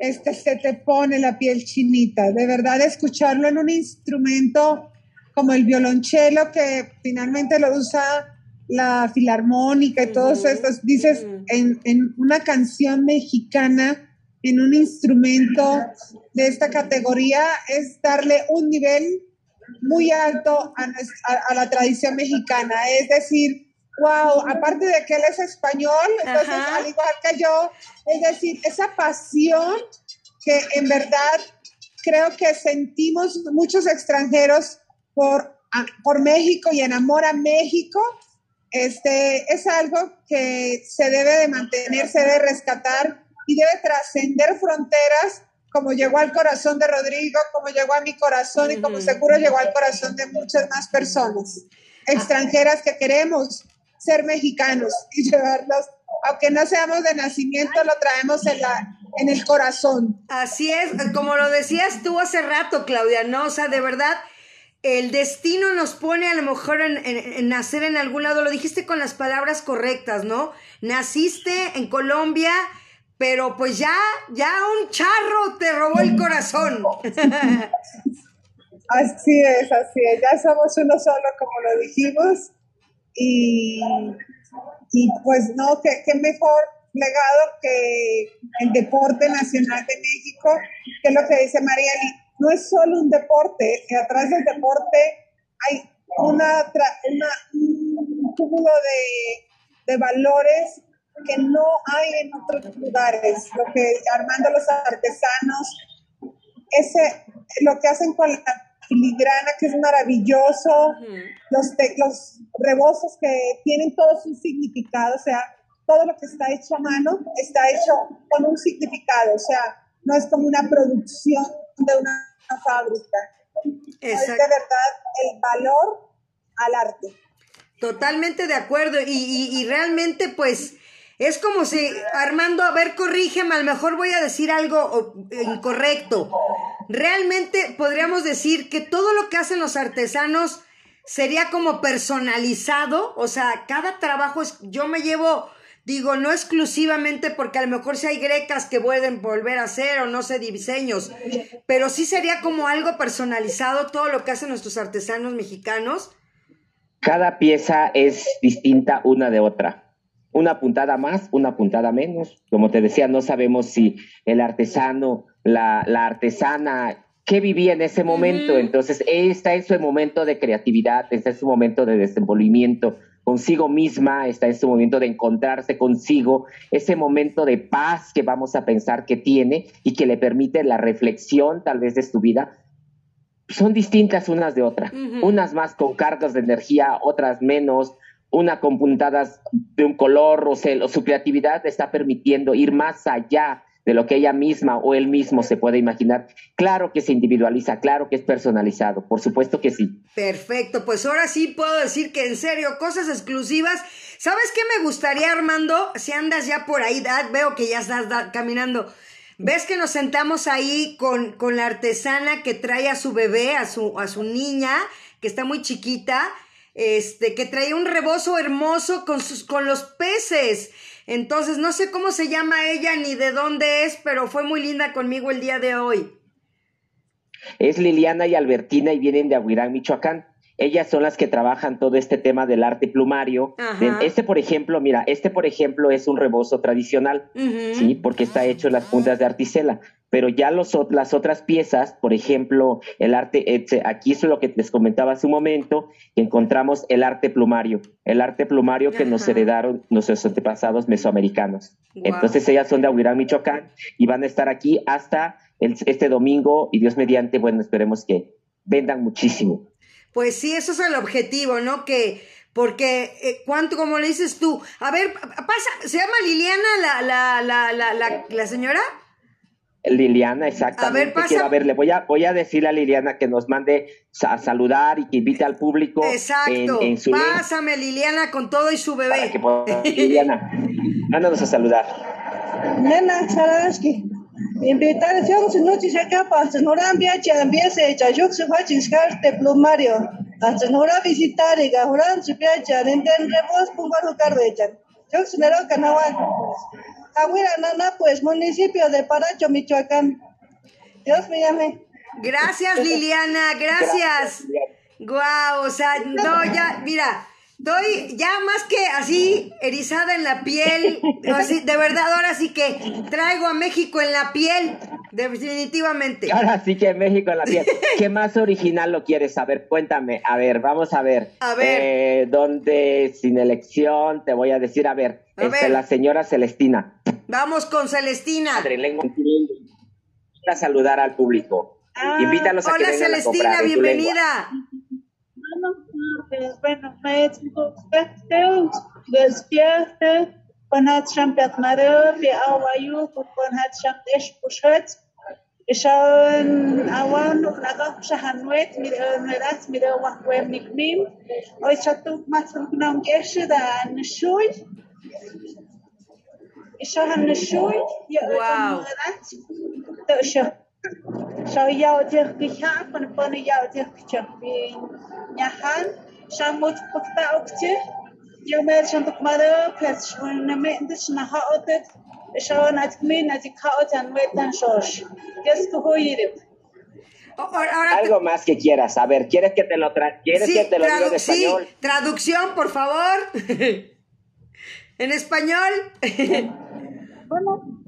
este, se te pone la piel chinita. De verdad, escucharlo en un instrumento como el violonchelo, que finalmente lo usa la filarmónica y todos estos, dices, en, en, una canción mexicana, en un instrumento de esta categoría, es darle un nivel muy alto a, a la tradición mexicana. Es decir, wow, aparte de que él es español, entonces al igual que yo, es decir, esa pasión que en verdad creo que sentimos muchos extranjeros por, por México y en amor a México, este, es algo que se debe de mantener, se debe rescatar y debe trascender fronteras como llegó al corazón de Rodrigo, como llegó a mi corazón y como seguro llegó al corazón de muchas más personas extranjeras que queremos ser mexicanos (laughs) y llevarlos, aunque no seamos de nacimiento, lo traemos en, la, en el corazón. Así es, como lo decías tú hace rato, Claudia, ¿no? O sea, de verdad, el destino nos pone a lo mejor en, nacer en algún lado, lo dijiste con las palabras correctas, ¿no? Naciste en Colombia, pero pues ya, ya un charro te robó el corazón. (laughs) Así es, así es, ya somos uno solo, como lo dijimos, y, y pues no, qué, qué mejor legado que el deporte nacional de México, que es lo que dice María, no es solo un deporte, atrás del deporte hay una, una un cúmulo de, de, valores que no hay en otros lugares. Lo que armando los artesanos, ese, lo que hacen con la filigrana, que es maravilloso, los, los rebozos que tienen todos un significado, o sea, todo lo que está hecho a mano está hecho con un significado, o sea, no es como una producción de una, fábrica. Es de verdad el valor al arte. Totalmente de acuerdo y, y realmente pues es como si, Armando, a ver, corrígeme, a lo mejor voy a decir algo incorrecto. Realmente podríamos decir que todo lo que hacen los artesanos sería como personalizado, o sea, cada trabajo es, yo me llevo, digo, no exclusivamente porque a lo mejor si hay grecas que pueden volver a hacer o no sé, diseños, pero sí sería como algo personalizado todo lo que hacen nuestros artesanos mexicanos. Cada pieza es distinta una de otra una puntada más, una puntada menos. Como te decía, no sabemos si el artesano, la, artesana, qué vivía en ese momento. Entonces, está en su momento de creatividad, está en su momento de desenvolvimiento consigo misma, está en su momento de encontrarse consigo, ese momento de paz que vamos a pensar que tiene y que le permite la reflexión tal vez de su vida son distintas unas de otras. Unas más con cargas de energía, otras menos, una con puntadas de un color, o su creatividad está permitiendo ir más allá de lo que ella misma o él mismo se puede imaginar. Claro que se individualiza, claro que es personalizado, por supuesto que sí. Perfecto, pues ahora sí puedo decir que en serio, cosas exclusivas. ¿Sabes qué me gustaría, Armando? Si andas ya por ahí, veo que ya estás caminando. ¿Ves que nos sentamos ahí con, con la artesana que trae a su bebé, a su, a su niña, que está muy chiquita? Este, que traía un rebozo hermoso con, sus, con los peces. Entonces, no sé cómo se llama ella ni de dónde es, pero fue muy linda conmigo el día de hoy. Es Liliana y Albertina y vienen de Aguirán, Michoacán. Ellas son las que trabajan todo este tema del arte plumario. Este, por ejemplo, mira, este, por ejemplo, es un rebozo tradicional, ¿sí? Porque está hecho en las puntas de articela pero ya los, las otras piezas, por ejemplo, el arte, aquí es lo que les comentaba hace un momento, que encontramos el arte plumario, el arte plumario que nos heredaron nuestros antepasados mesoamericanos. Entonces ellas son de Aguirán, Michoacán, y van a estar aquí hasta este domingo, y Dios mediante, bueno, esperemos que vendan muchísimo. Pues sí, eso es el objetivo, ¿no? Que, porque, eh, ¿cuánto, como le dices tú? A ver, pasa, ¿se llama Liliana la, la, la, la, la, la señora? Liliana, exactamente. A ver, a ver, le voy a, voy a decirle a Liliana que nos mande a saludar y que invite al público. Exacto. En, su Pásame, Liliana, con todo y su bebé. Liliana, mándanos a saludar. Nena, Saraski. Invitación, si no te saca para no viaje, empiece, ya yo se fue a chiscar de plumario. Hasta no visitar y gajuran su viaje, entendemos, pongo a jugar de ella. Yo canaban. Nana, pues municipio de Paracho, Michoacán. Dios me llame. Gracias, Liliana, gracias. Guau, o sea, no, ya, mira, estoy ya más que así erizada en la piel, (laughs) así, de verdad, ahora sí que traigo a México en la piel, definitivamente. (laughs) Ahora sí que México en la piel. ¿Qué más original lo quieres saber? Cuéntame, a ver, vamos a ver. A ver. Eh, ¿Dónde sin elección? Te voy a decir, a ver, a este, la señora Celestina. Vamos con Celestina. Madre lengua a saludar al público. Ah, Invítalos a que vengan Celestina, a comprar bienvenida. Bueno, despierte, Panatram Konat Bernardo, Piawayu, Kukonat Shamtesh Pushet, Ishaan Awan, Nagak Shahanwet, Mirat, Mirawak Web Nikmim, Oichatuk Matruknam Geshida, Nishui, Ishahan Nishui, Wow. Tosha. Zou jou tegen gegaan, van de pannen Yao tegen gegaan. Ja, gaan. Zou moet ik. Algo más que quieras. A ver, ¿quieres que te lo tra ¿Quieres que te lo diga en español? Sí, traducción, por favor. (laughs) en español. bueno,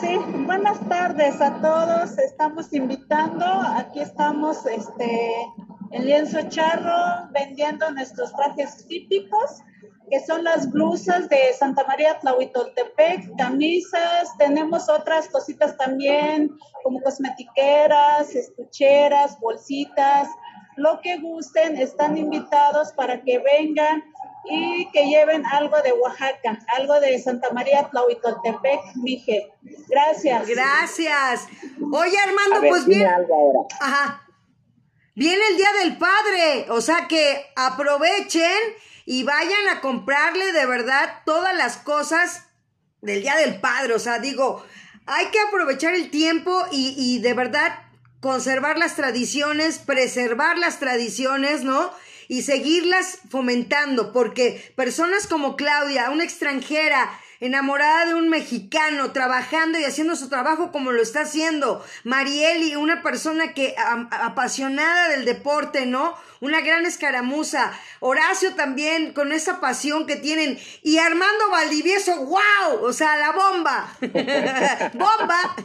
Sí, buenas tardes a todos. Estamos invitando, aquí estamos este, en Lienzo Charro vendiendo nuestros trajes típicos, que son las blusas de Santa María Tlahuitoltepec, camisas, tenemos otras cositas también, como cosmetiqueras, estucheras, bolsitas, lo que gusten, están invitados para que vengan y que lleven algo de Oaxaca, algo de Santa María Tlahuitoltepec, Mije. Gracias. Gracias. Oye, Armando, pues bien. Ajá. Viene el Día del Padre, o sea que aprovechen y vayan a comprarle de verdad todas las cosas del Día del Padre. O sea, digo, hay que aprovechar el tiempo y, y de verdad conservar las tradiciones, preservar las tradiciones, ¿no? y seguirlas fomentando, porque personas como Claudia, una extranjera, enamorada de un mexicano, trabajando y haciendo su trabajo como lo está haciendo. Marieli, una persona que apasionada del deporte, ¿no? Una gran escaramuza. Horacio también, con esa pasión que tienen. Y Armando Valdivieso, wow, o sea, la bomba. (laughs) bomba.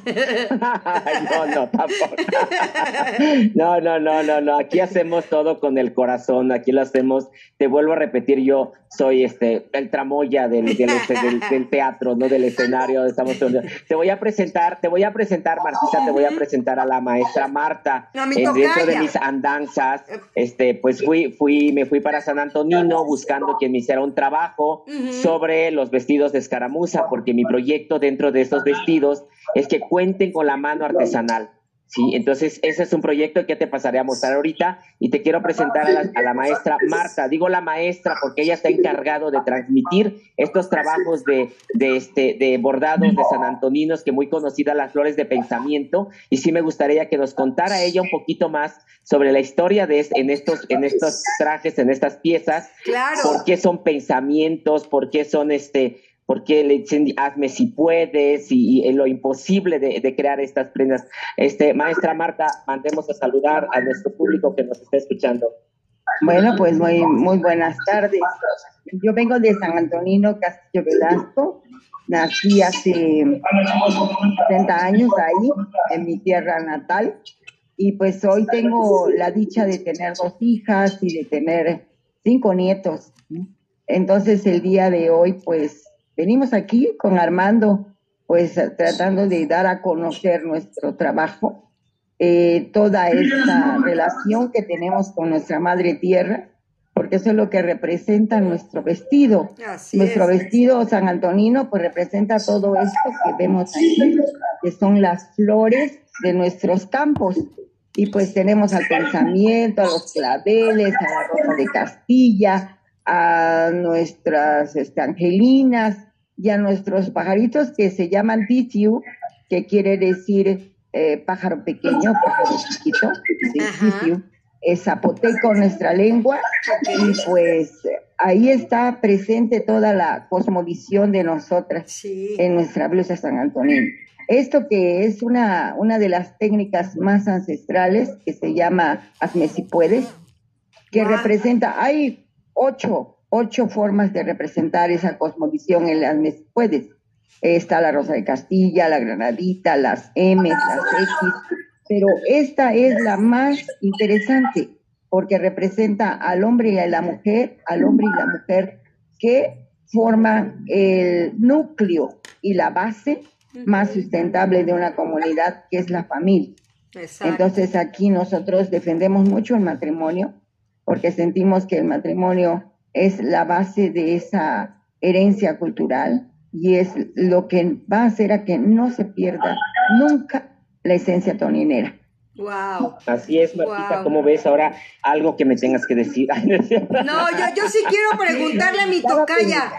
no, no, tampoco. no, no, no, no, no. Aquí hacemos todo con el corazón. Aquí lo hacemos. Te vuelvo a repetir, yo soy este el tramoya del, del, este, del, teatro, no del escenario. Estamos te voy a presentar, te voy a presentar, Martita, te voy a presentar a la maestra Marta. en dentro de mis andanzas, este, pues fui, fui, me fui para San Antonino buscando quien me hiciera un trabajo sobre los vestidos de escaramuza, porque mi proyecto dentro de estos vestidos es que cuenten con la mano artesanal. Sí, entonces ese es un proyecto que te pasaré a mostrar ahorita y te quiero presentar a la, maestra Marta. Digo la maestra porque ella está encargado de transmitir estos trabajos de, de, este, de bordados de San Antoninos, que muy conocida las flores de pensamiento. Y sí me gustaría que nos contara ella un poquito más sobre la historia de en estos, en estos trajes, en estas piezas. Claro. ¿Por qué son pensamientos? ¿Por qué son este porque le dicen hazme si puedes y, lo imposible de, crear estas prendas. Este, maestra Marta, mandemos a saludar a nuestro público que nos está escuchando. Bueno, pues muy, muy buenas tardes. Yo vengo de San Antonino Castillo Velasco. Nací hace 30 años ahí, en mi tierra natal. Y pues hoy tengo la dicha de tener dos hijas y de tener cinco nietos. Entonces el día de hoy, pues venimos aquí con Armando, pues tratando de dar a conocer nuestro trabajo, eh, toda esta relación que tenemos con nuestra madre tierra, porque eso es lo que representa nuestro vestido. nuestro vestido San Antonino, pues representa todo esto que vemos aquí, que son las flores de nuestros campos. Y pues tenemos al pensamiento, a los claveles, a la rosa de Castilla, a nuestras este, angelinas y a nuestros pajaritos que se llaman tisiu, que quiere decir eh, pájaro pequeño, pájaro chiquito, es zapoteco nuestra lengua. Y pues ahí está presente toda la cosmovisión de nosotras en nuestra blusa San Antonio. Esto que es una, una de las técnicas más ancestrales que se llama hazme si puedes, que representa, hay ocho, ocho formas de representar esa cosmovisión en las. Puedes. Está la Rosa de Castilla, la Granadita, las M, las X, pero esta es la más interesante porque representa al hombre y a la mujer, al hombre y la mujer que forman el núcleo y la base más sustentable de una comunidad, que es la familia. Entonces aquí nosotros defendemos mucho el matrimonio, porque sentimos que el matrimonio es la base de esa herencia cultural y es lo que va a hacer a que no se pierda nunca la esencia toninera. Wow. Así es, Martita, ¿cómo ves ahora algo que me tengas que decir? (laughs) no, yo, yo sí quiero preguntarle a mi tocaya.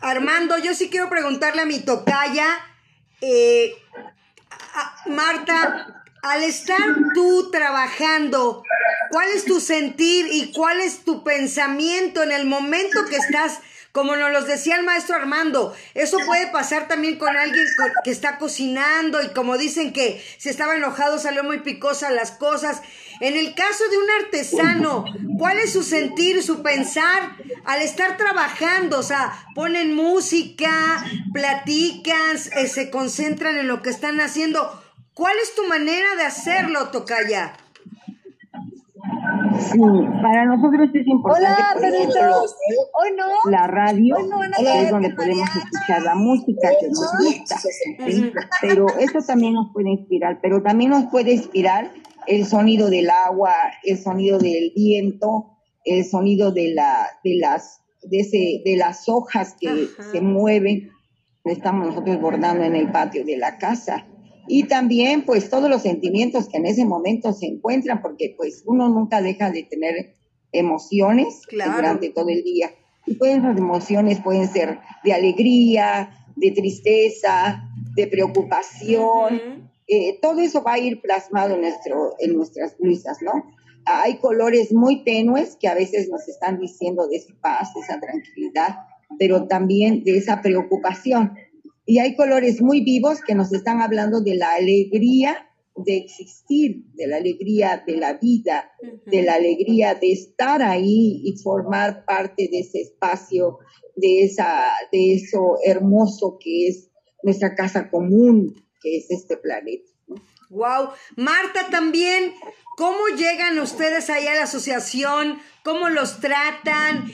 Armando, yo sí quiero preguntarle a mi tocaya eh, Marta, al estar tú trabajando, ¿cuál es tu sentir y cuál es tu pensamiento en el momento que estás, como nos lo decía el maestro Armando, eso puede pasar también con alguien que está cocinando y como dicen que si estaba enojado salió muy picosa las cosas. En el caso de un artesano, ¿cuál es su sentir, su pensar al estar trabajando? O sea, ponen música, platican, se concentran en lo que están haciendo. ¿Cuál es tu manera de hacerlo, Tocaya? Sí, para nosotros es importante. Hola, perritos. Hoy no. La radio es donde podemos escuchar la música que nos gusta. Pero eso también nos puede inspirar. Pero también nos puede inspirar el sonido del agua, el sonido del viento, el sonido de la, de las, de ese, de las hojas que se mueven. Estamos nosotros bordando en el patio de la casa y también pues todos los sentimientos que en ese momento se encuentran, porque pues uno nunca deja de tener emociones durante todo el día. Y pues las emociones pueden ser de alegría, de tristeza, de preocupación. Eh, todo eso va a ir plasmado en, nuestro, en nuestras blusas, ¿no? Hay colores muy tenues que a veces nos están diciendo de esa paz, de esa tranquilidad, pero también de esa preocupación y hay colores muy vivos que nos están hablando de la alegría de existir, de la alegría de la vida, de la alegría de estar ahí y formar parte de ese espacio, de, esa, de eso hermoso que es nuestra casa común, que es este planeta. Wow. Marta también, ¿cómo llegan ustedes ahí a la asociación? ¿Cómo los tratan?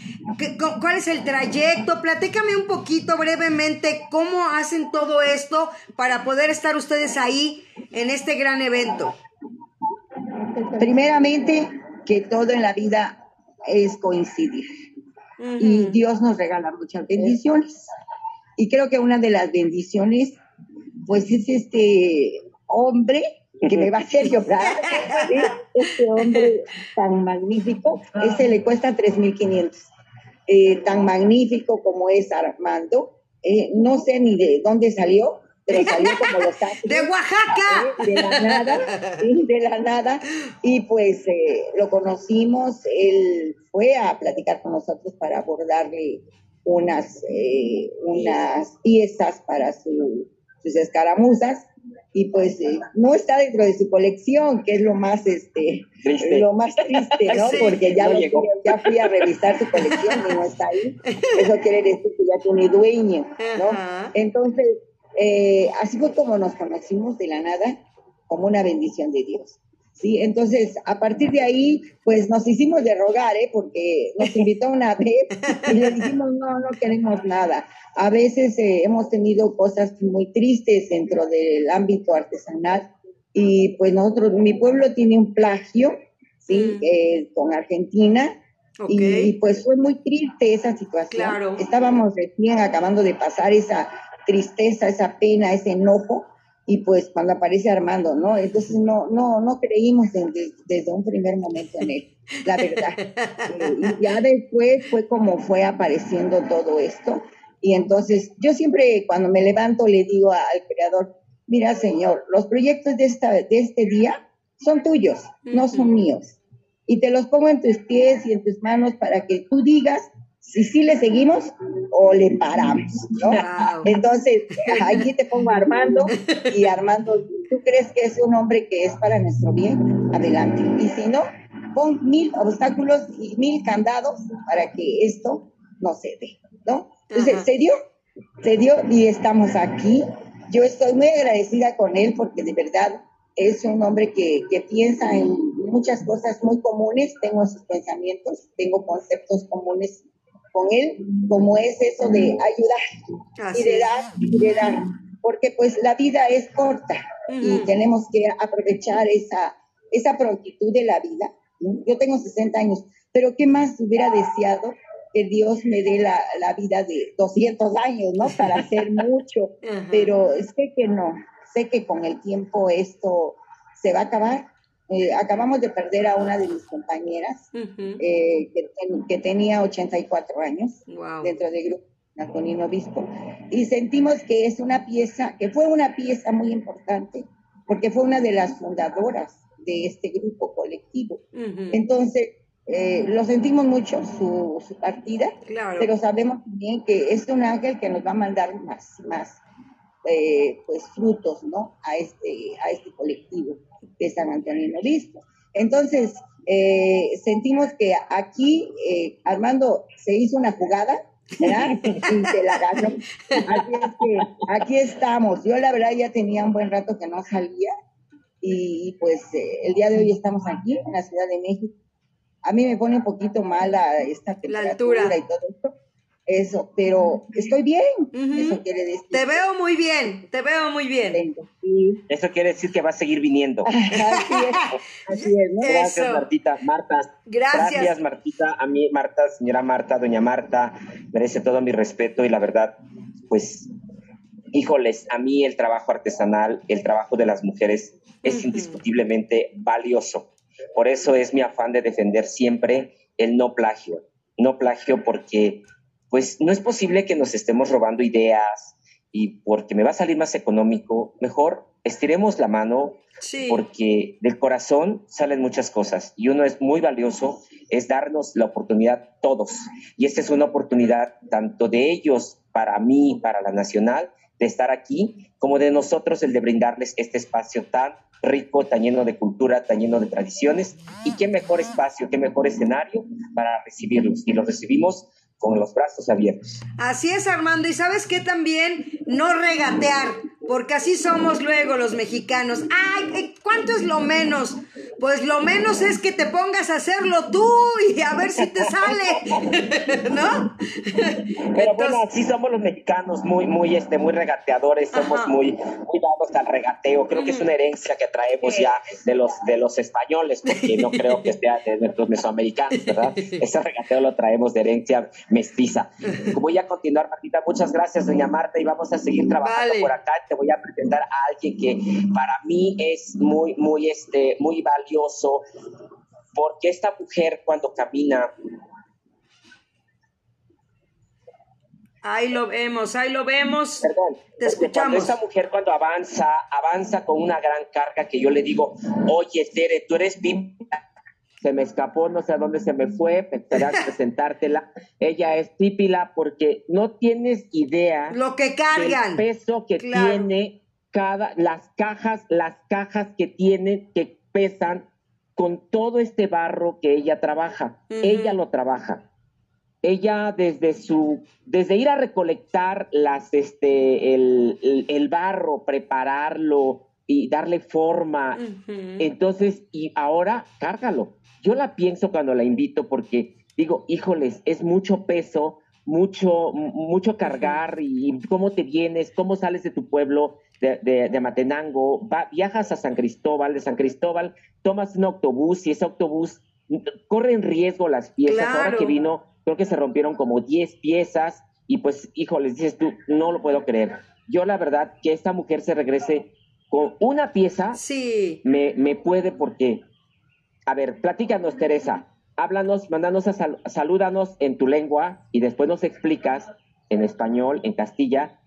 ¿Cuál es el trayecto? Platícame un poquito brevemente cómo hacen todo esto para poder estar ustedes ahí en este gran evento. Primeramente, que todo en la vida es coincidir. Y Dios nos regala muchas bendiciones. Y creo que una de las bendiciones, pues es este hombre que me va a hacer (laughs) llorar. Este hombre tan magnífico, ese le cuesta 3.500. Eh, tan magnífico como es Armando, eh, no sé ni de dónde salió, pero salió como los (laughs) ángeles. ¡De Oaxaca! Eh, de la nada, de la nada. Y pues eh, lo conocimos, él fue a platicar con nosotros para abordarle unas, unas piezas para su, sus escaramuzas y pues eh, no está dentro de su colección, que es lo más este lo más triste, ¿no? (laughs) Porque ya, ya fui a revisar su colección y no está ahí. Eso quiere decir que ya tiene dueño, ¿no? Entonces, eh, así fue como nos conocimos de la nada, como una bendición de Dios. Sí, entonces a partir de ahí, pues nos hicimos de rogar, ¿eh? porque nos invitó una (laughs) vez y le dijimos, no, no queremos nada. A veces eh, hemos tenido cosas muy tristes dentro del ámbito artesanal y pues nosotros, mi pueblo tiene un plagio, ¿sí? Mm. Eh, con Argentina. Y, pues fue muy triste esa situación. Claro. Estábamos recién acabando de pasar esa tristeza, esa pena, ese enojo y pues cuando aparece Armando, ¿no? Entonces no, no, no creímos desde un primer momento en él, la verdad. (laughs) Eh, y ya después fue como fue apareciendo todo esto. Y entonces yo siempre cuando me levanto le digo al creador, mira Señor, los proyectos de, esta, de este día son tuyos, no son míos. Y te los pongo en tus pies y en tus manos para que tú digas si sí le seguimos o le paramos, ¿no? Entonces, (laughs) aquí te pongo a Armando y Armando, ¿tú crees que es un hombre que es para nuestro bien? Adelante. Y si no, pon mil obstáculos y mil candados para que esto no se dé, ¿no? Entonces, se dio, se dio y estamos aquí. Yo estoy muy agradecida con él porque de verdad es un hombre que, que piensa en muchas cosas muy comunes, tengo sus pensamientos, tengo conceptos comunes con él, como es eso de ayudar y de dar y de dar, porque pues la vida es corta y tenemos que aprovechar esa, esa prontitud de la vida. Yo tengo 60 años, pero ¿qué más hubiera deseado que Dios me dé la, la vida de 200 años, ¿no? Para hacer (laughs) mucho, pero sé que no, sé que con el tiempo esto se va a acabar eh, acabamos de perder a una de mis compañeras eh, que, tenía 84 años dentro del grupo Antonino Obispo. Y sentimos que es una pieza, que fue una pieza muy importante porque fue una de las fundadoras de este grupo colectivo. Entonces, eh, lo sentimos mucho su, su partida, pero sabemos también que es un ángel que nos va a mandar más, más pues frutos, ¿no? A este, a este colectivo de San Antonio Obispo. Entonces, eh, sentimos que aquí eh, Armando se hizo una jugada, ¿verdad? (laughs) Y se la ganó. Así es que aquí estamos. Yo la verdad ya tenía un buen rato que no salía y pues eh, el día de hoy estamos aquí en la Ciudad de México. A mí me pone un poquito mala esta temperatura y todo esto, eso, pero estoy bien, eso quiere decir. Te veo muy bien, te veo muy bien. Eso quiere decir que va a seguir viniendo. así es, Gracias, Martita. Marta. Gracias. Gracias, Martita. A mí, Marta, señora Marta, doña Marta, merece todo mi respeto y la verdad, pues, híjoles, a mí el trabajo artesanal, el trabajo de las mujeres es indiscutiblemente valioso. Por eso es mi afán de defender siempre el no plagio. No plagio porque pues no es posible que nos estemos robando ideas y porque me va a salir más económico, mejor estiremos la mano porque del corazón salen muchas cosas y uno es muy valioso, es darnos la oportunidad todos. Y esta es una oportunidad tanto de ellos, para mí, para la nacional, de estar aquí, como de nosotros el de brindarles este espacio tan rico, tan lleno de cultura, tan lleno de tradiciones. Y qué mejor espacio, qué mejor escenario para recibirlos. Y los recibimos con los brazos abiertos. Así es, Armando. Y sabes qué también, no regatear, porque así somos luego los mexicanos. Ay, eh, ¿cuánto es lo menos? Pues lo menos es que te pongas a hacerlo tú y a ver si te sale, (laughs) ¿no? Pero bueno, así somos los mexicanos, muy, muy, este, muy regateadores, somos muy, muy dados al regateo. Creo que es una herencia que traemos ya de los, de los españoles, porque no creo que sea de nuestros mesoamericanos, ¿verdad? (laughs) Ese regateo lo traemos de herencia mestiza. Voy a continuar, Martita. Muchas gracias, doña Marta, y vamos a seguir trabajando por acá. Te voy a presentar a alguien que para mí es muy, muy, este, muy valioso, porque esta mujer cuando camina Ahí lo vemos, ahí lo vemos. Perdón, te escuchamos. esta mujer cuando avanza, avanza con una gran carga que yo le digo, oye, Tere, tú eres. Se me escapó, no sé a dónde se me fue, me (laughs) presentártela. Ella es pípila porque no tienes idea. Lo que cargan. El peso que tiene cada, las cajas, las cajas que tiene, que pesan con todo este barro que ella trabaja. Ella lo trabaja ella desde su, desde ir a recolectar las, este, el, el, barro, prepararlo y darle forma, entonces, y ahora cárgalo. Yo la pienso cuando la invito porque digo, híjoles, es mucho peso, mucho, mucho cargar y cómo te vienes, cómo sales de tu pueblo de, de, Matenango, viajas a San Cristóbal, de San Cristóbal tomas un autobús y ese autobús corre en riesgo las piezas. Ahora que vino creo que se rompieron como 10 piezas y pues, hijo, les dices tú, no lo puedo creer. Yo la verdad que esta mujer se regrese con una pieza, sí. me, me puede porque, a ver, platícanos Teresa, háblanos, mándanos a salúdanos en tu lengua y después nos explicas en español, en Castilla,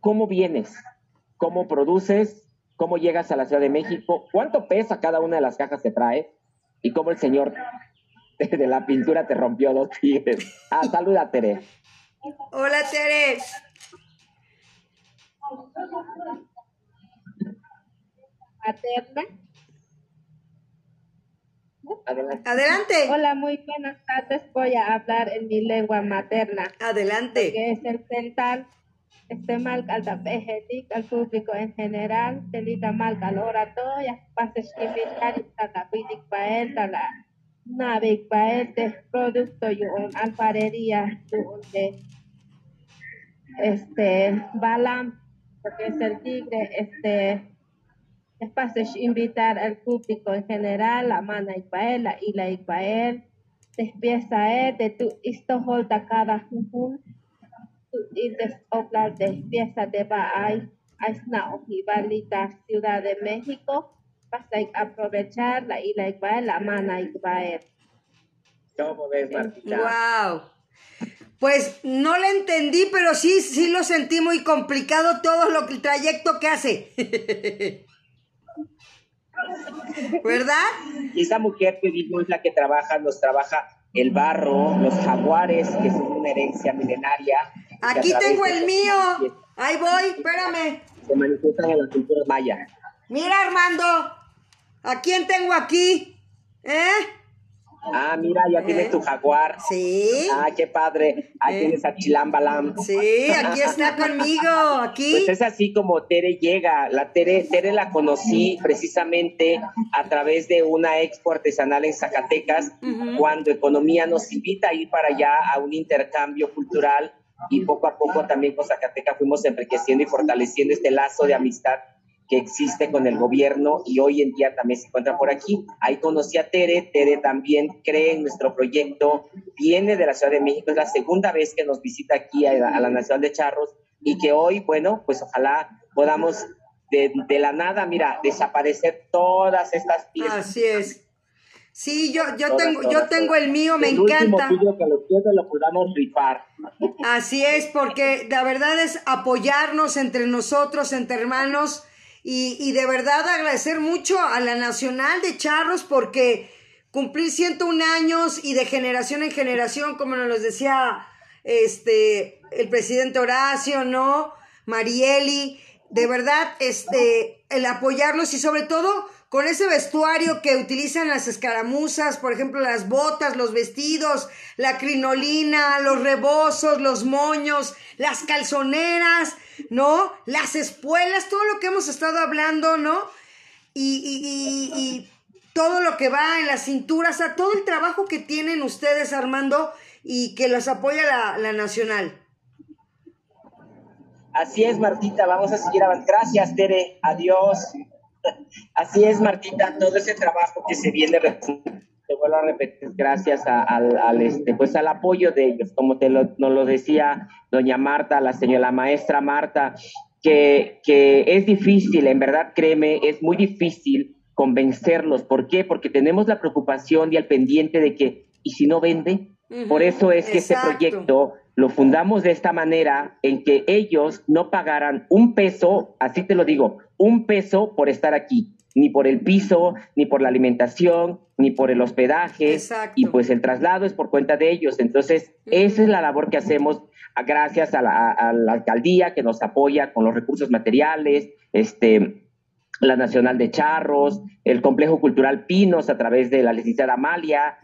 cómo vienes, cómo produces, cómo llegas a la Ciudad de México, cuánto pesa cada una de las cajas que trae y cómo el Señor (laughs) de la pintura te rompió dos tigres. Ah, saluda, Tere. Hola, Tere. Materna. Adelante. Adelante. Hola, muy buenas tardes. Voy a hablar en mi lengua materna. Adelante. Que es el central. Este mal al al público en general, telita mal al oratoria, pases invitar, tata pidik pael, la navik de producto y un alfarería de este balam porque es el tigre este es para invitar al público en general la mana Ipael, la ila Ipael, despieza de tu isto holta cada jujun tu indes oblar despieza de Baay, Aisna Ojibalita, Ciudad de México, aprovechar la y la mana ¿Cómo ves, Martita? Wow. Pues no le entendí, pero sí, sí lo sentí muy complicado todo lo el trayecto que hace. (laughs) ¿Verdad? Y esa mujer que digo es la que trabaja, nos trabaja el barro, los jaguares, que son una herencia milenaria. Aquí tengo el mío. Ahí voy, espérame. Se manifiestan en la cultura maya. Mira, Armando. ¿A quién tengo aquí? ¿Eh? Ah, mira, ya tienes tu jaguar. Sí. Ah, qué padre. Ahí tienes a Chilambalam. Sí, aquí está (laughs) conmigo, aquí. Pues es así como Tere llega. La Tere, Tere la conocí precisamente a través de una expo artesanal en Zacatecas, cuando Economía nos invita a ir para allá a un intercambio cultural y poco a poco también con Zacatecas fuimos enriqueciendo y fortaleciendo este lazo de amistad que existe con el gobierno y hoy en día también se encuentra por aquí. Ahí conocí a Tere, Tere también cree en nuestro proyecto, viene de la Ciudad de México, es la segunda vez que nos visita aquí a, la Nación de Charros y que hoy, bueno, pues ojalá podamos de, la nada, mira, desaparecer todas estas piezas. Así es. Sí, yo, yo tengo, yo tengo el mío, me encanta. que lo lo podamos rifar. Así es, porque la verdad es apoyarnos entre nosotros, entre hermanos, y, de verdad agradecer mucho a la Nacional de Charros porque cumplir 101 años y de generación en generación, como nos decía este, el presidente Horacio, ¿no? Marieli, de verdad, este, el apoyarlos y sobre todo con ese vestuario que utilizan las escaramuzas, por ejemplo, las botas, los vestidos, la crinolina, los rebozos, los moños, las calzoneras, ¿no? Las espuelas, todo lo que hemos estado hablando, ¿no? Y, y, y, y todo lo que va en las cinturas, a todo el trabajo que tienen ustedes, Armando, y que los apoya la, la Nacional. Así es, Martita, vamos a seguir avanzando. Gracias, Tere, adiós. (laughs) Así es, Martita, todo ese trabajo que se viene, te vuelvo a repetir, gracias a- al, al, este, pues al apoyo de ellos, como te lo, nos lo decía doña Marta, la señora maestra Marta, que, que es difícil, en verdad, créeme, es muy difícil convencerlos. ¿Por qué? Porque tenemos la preocupación y el pendiente de que, ¿y si no vende? Por eso es que este proyecto lo fundamos de esta manera en que ellos no pagaran un peso, así te lo digo, un peso por estar aquí, ni por el piso, ni por la alimentación, ni por el hospedaje, Exacto. y pues el traslado es por cuenta de ellos. Entonces, esa es la labor que hacemos a- gracias a la, a- la alcaldía que nos apoya con los recursos materiales, este, la Nacional de Charros, el Complejo Cultural Pinos a través de la licenciada Amalia.